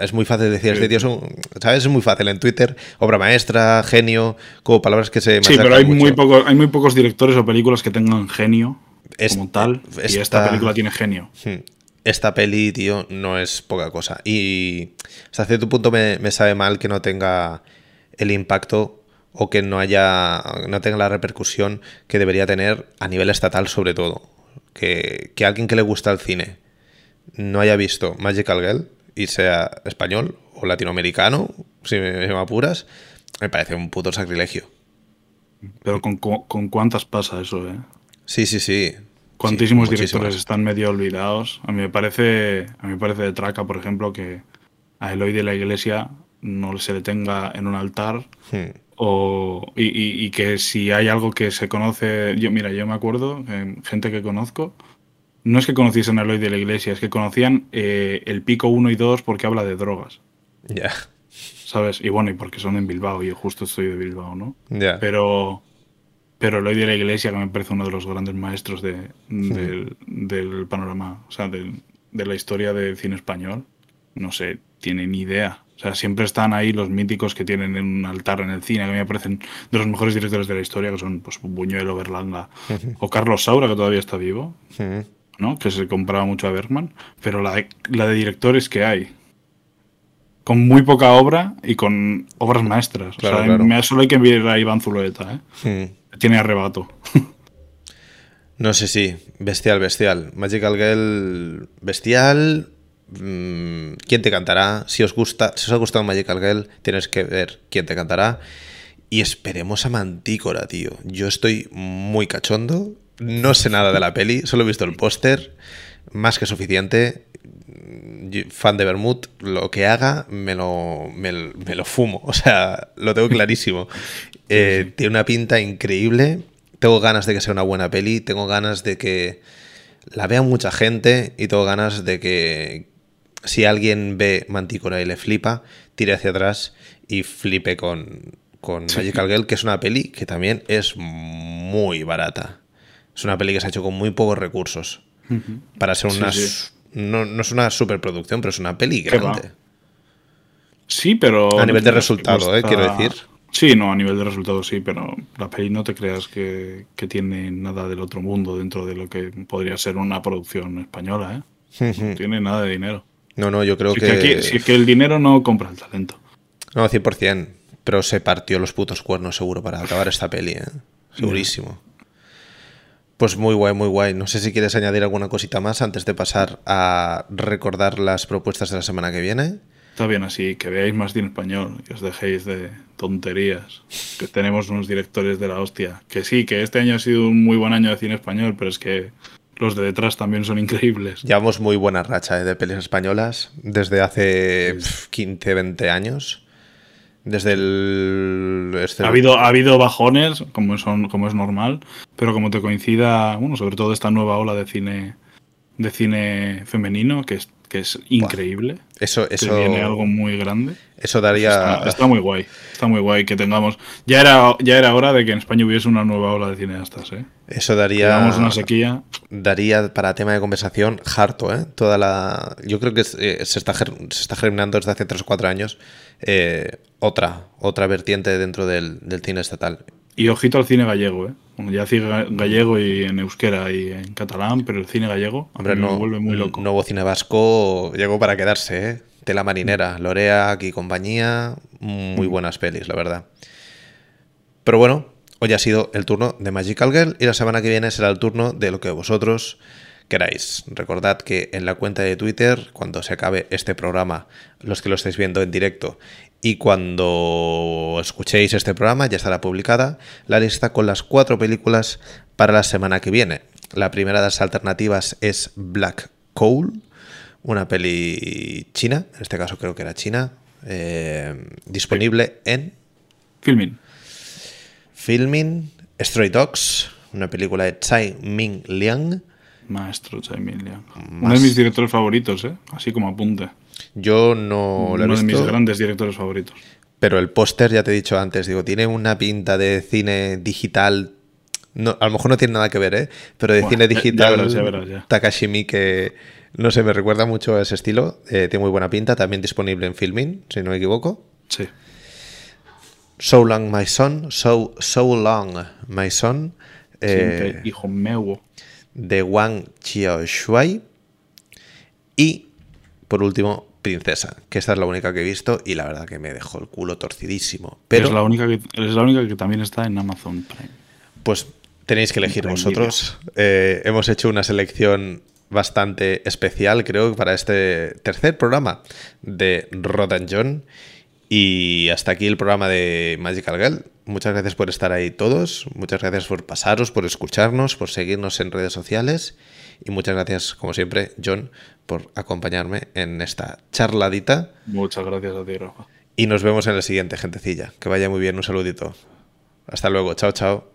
Speaker 1: Es muy fácil decir, este tío es un... ¿Sabes? Es muy fácil en Twitter. Obra maestra, genio, como palabras que se...
Speaker 2: Sí, pero hay muy,
Speaker 1: mucho.
Speaker 2: poco, hay muy pocos directores o películas que tengan genio
Speaker 1: Es-
Speaker 2: como tal. Y
Speaker 1: esta-
Speaker 2: esta película tiene genio.
Speaker 1: Hmm. Esta peli, tío, no es poca cosa. Y hasta cierto punto me, me sabe mal que no tenga el impacto o que no haya. no tenga la repercusión que debería tener a nivel estatal, sobre todo. Que, que alguien que le gusta el cine no haya visto Magical Girl y sea español o latinoamericano, si me, si me apuras, me parece un puto sacrilegio.
Speaker 2: Pero con, con cuántas pasa eso, ¿eh?
Speaker 1: Sí, sí, sí.
Speaker 2: Cuantísimos
Speaker 1: Sí,
Speaker 2: directores están medio olvidados. A mí me parece, a mí me parece de traca, por ejemplo, que a Eloy de la Iglesia no se le tenga en un altar
Speaker 1: Hmm.
Speaker 2: o, y, y- y que si hay algo que se conoce, yo mira, yo me acuerdo, eh, gente que conozco, no es que conociesen a Eloy de la Iglesia, es que conocían eh, el pico 1 y 2 porque habla de drogas,
Speaker 1: Ya.
Speaker 2: ¿sabes? Y bueno, y porque son en Bilbao, y yo justo estoy de Bilbao, ¿no?
Speaker 1: Ya.
Speaker 2: Pero, pero Eloy de la Iglesia, que me parece uno de los grandes maestros de- del, del panorama, o sea, del- de la historia del cine español, no sé, tiene ni idea. O sea, siempre están ahí los míticos que tienen un altar en el cine, que a mí me parecen de los mejores directores de la historia, que son pues, Buñuel o Berlanga, o Carlos Saura, que todavía está vivo,
Speaker 1: Hmm.
Speaker 2: ¿No? que se comparaba mucho a Bergman, pero la de, la de directores que hay, con muy poca obra y con obras maestras.
Speaker 1: Claro,
Speaker 2: o sea,
Speaker 1: claro.
Speaker 2: me- solo hay que ver a Iván Zulueta, ¿eh?
Speaker 1: Hmm.
Speaker 2: Tiene arrebato. <laughs>
Speaker 1: No sé si, bestial, bestial. Magical Girl, bestial. mm, quién te cantará. Si os gusta, si os ha gustado Magical Girl, tienes que ver quién te cantará. Y esperemos a Mantícora, tío. Yo estoy muy cachondo. No sé nada de la peli, solo he visto el póster. Más que suficiente. Fan de Bermud, lo que haga me lo, me, lo fumo. O sea, lo tengo clarísimo. <laughs> Eh, tiene una pinta increíble. Tengo ganas de que sea una buena peli. Tengo ganas de que la vea mucha gente. Y tengo ganas de que si alguien ve Mantícora y le flipa, tire hacia atrás y flipe con, con Magical Girl, que es una peli que también es muy barata. Es una peli que se ha hecho con muy pocos recursos. Para ser una... No, no, es una superproducción, pero es una peli grande.
Speaker 2: Sí, pero...
Speaker 1: A nivel de resultado, eh, quiero decir.
Speaker 2: Sí, no, a nivel de resultado sí, pero la peli no te creas que, tiene nada del otro mundo dentro de lo que podría ser una producción española, ¿eh? no tiene nada de dinero.
Speaker 1: No, no, yo creo
Speaker 2: que...
Speaker 1: que...
Speaker 2: si es que el dinero no compra el talento.
Speaker 1: No, 100%. Pero se partió los putos cuernos seguro para acabar esta peli, ¿eh? Segurísimo. Pues muy guay, muy guay. No sé si quieres añadir alguna cosita más antes de pasar a recordar las propuestas de la semana que viene.
Speaker 2: Está bien así, que veáis más cine español, que os dejéis de tonterías, que tenemos unos directores de la hostia. Que sí, que este año ha sido un muy buen año de cine español, pero es que los de detrás también son increíbles.
Speaker 1: Llevamos muy buena racha ¿eh? de pelis españolas desde hace 15, 20 años. Desde el.
Speaker 2: Este ha, habido, ha habido bajones, como, son, como es normal, pero como te coincida, bueno, sobre todo esta nueva ola de cine de cine femenino, que es, que es increíble.
Speaker 1: Eso, eso.
Speaker 2: Que viene algo muy grande.
Speaker 1: Eso daría.
Speaker 2: Está, muy guay. Está muy guay que tengamos. Ya era, ya era hora de que en España hubiese una nueva ola de cineastas, ¿eh?
Speaker 1: Eso daría.
Speaker 2: Tengamos una sequía.
Speaker 1: Daría para tema de conversación harto, ¿eh? Toda la. Yo creo que eh, se, está, se está germinando desde hace 3 o 4 años eh, otra, otra vertiente dentro del, cine estatal.
Speaker 2: Y ojito al cine gallego, ¿eh? Bueno, ya cine gallego y en euskera y en catalán, pero el cine gallego
Speaker 1: Hombre, no, me vuelve muy loco. nuevo cine vasco llegó para quedarse, ¿eh? Tela marinera, Lorea y compañía, muy mm. buenas pelis, la verdad. Pero bueno, hoy ha sido el turno de Magical Girl y la semana que viene será el turno de lo que vosotros queráis. Recordad que en la cuenta de Twitter, cuando se acabe este programa, los que lo estáis viendo en directo, y cuando escuchéis este programa ya estará publicada la lista con las cuatro películas para la semana que viene. La primera de las alternativas es Black Coal, una peli china, en este caso creo que era china, eh, disponible en...
Speaker 2: Filming.
Speaker 1: Filming. Stray Dogs, una película de Tsai Ming Liang,
Speaker 2: Maestro Emilia. Uno de mis directores favoritos, ¿eh? Así como apunte.
Speaker 1: Yo no
Speaker 2: lo he Uno de mis grandes directores favoritos.
Speaker 1: Pero el póster, ya te he dicho antes, digo, tiene una pinta de cine digital. No, a lo mejor no tiene nada que ver, ¿eh? Pero de cine digital. Ya Takashimi, que no sé, me recuerda mucho a ese estilo. Eh, tiene muy buena pinta. También disponible en Filmin, si no me equivoco.
Speaker 2: Sí.
Speaker 1: So Long My Son. So, so Long My Son.
Speaker 2: Eh, hijo meu
Speaker 1: de Wang Xiaoshuai y por último Princesa, que esta es la única que he visto y la verdad que me dejó el culo torcidísimo. Pero
Speaker 2: es la única que, es la única que también está en Amazon Prime.
Speaker 1: Pues tenéis que elegir vosotros. Eh, hemos hecho una selección bastante especial, creo, para este tercer programa de Rodan John. Y hasta aquí el programa de Magical Girl. Muchas gracias por estar ahí todos, muchas gracias por pasaros, por escucharnos, por seguirnos en redes sociales y muchas gracias, como siempre, John, por acompañarme en esta charladita.
Speaker 2: Muchas gracias a ti, Rafa.
Speaker 1: Y nos vemos en la siguiente, gentecilla. Que vaya muy bien, un saludito. Hasta luego, chao, chao.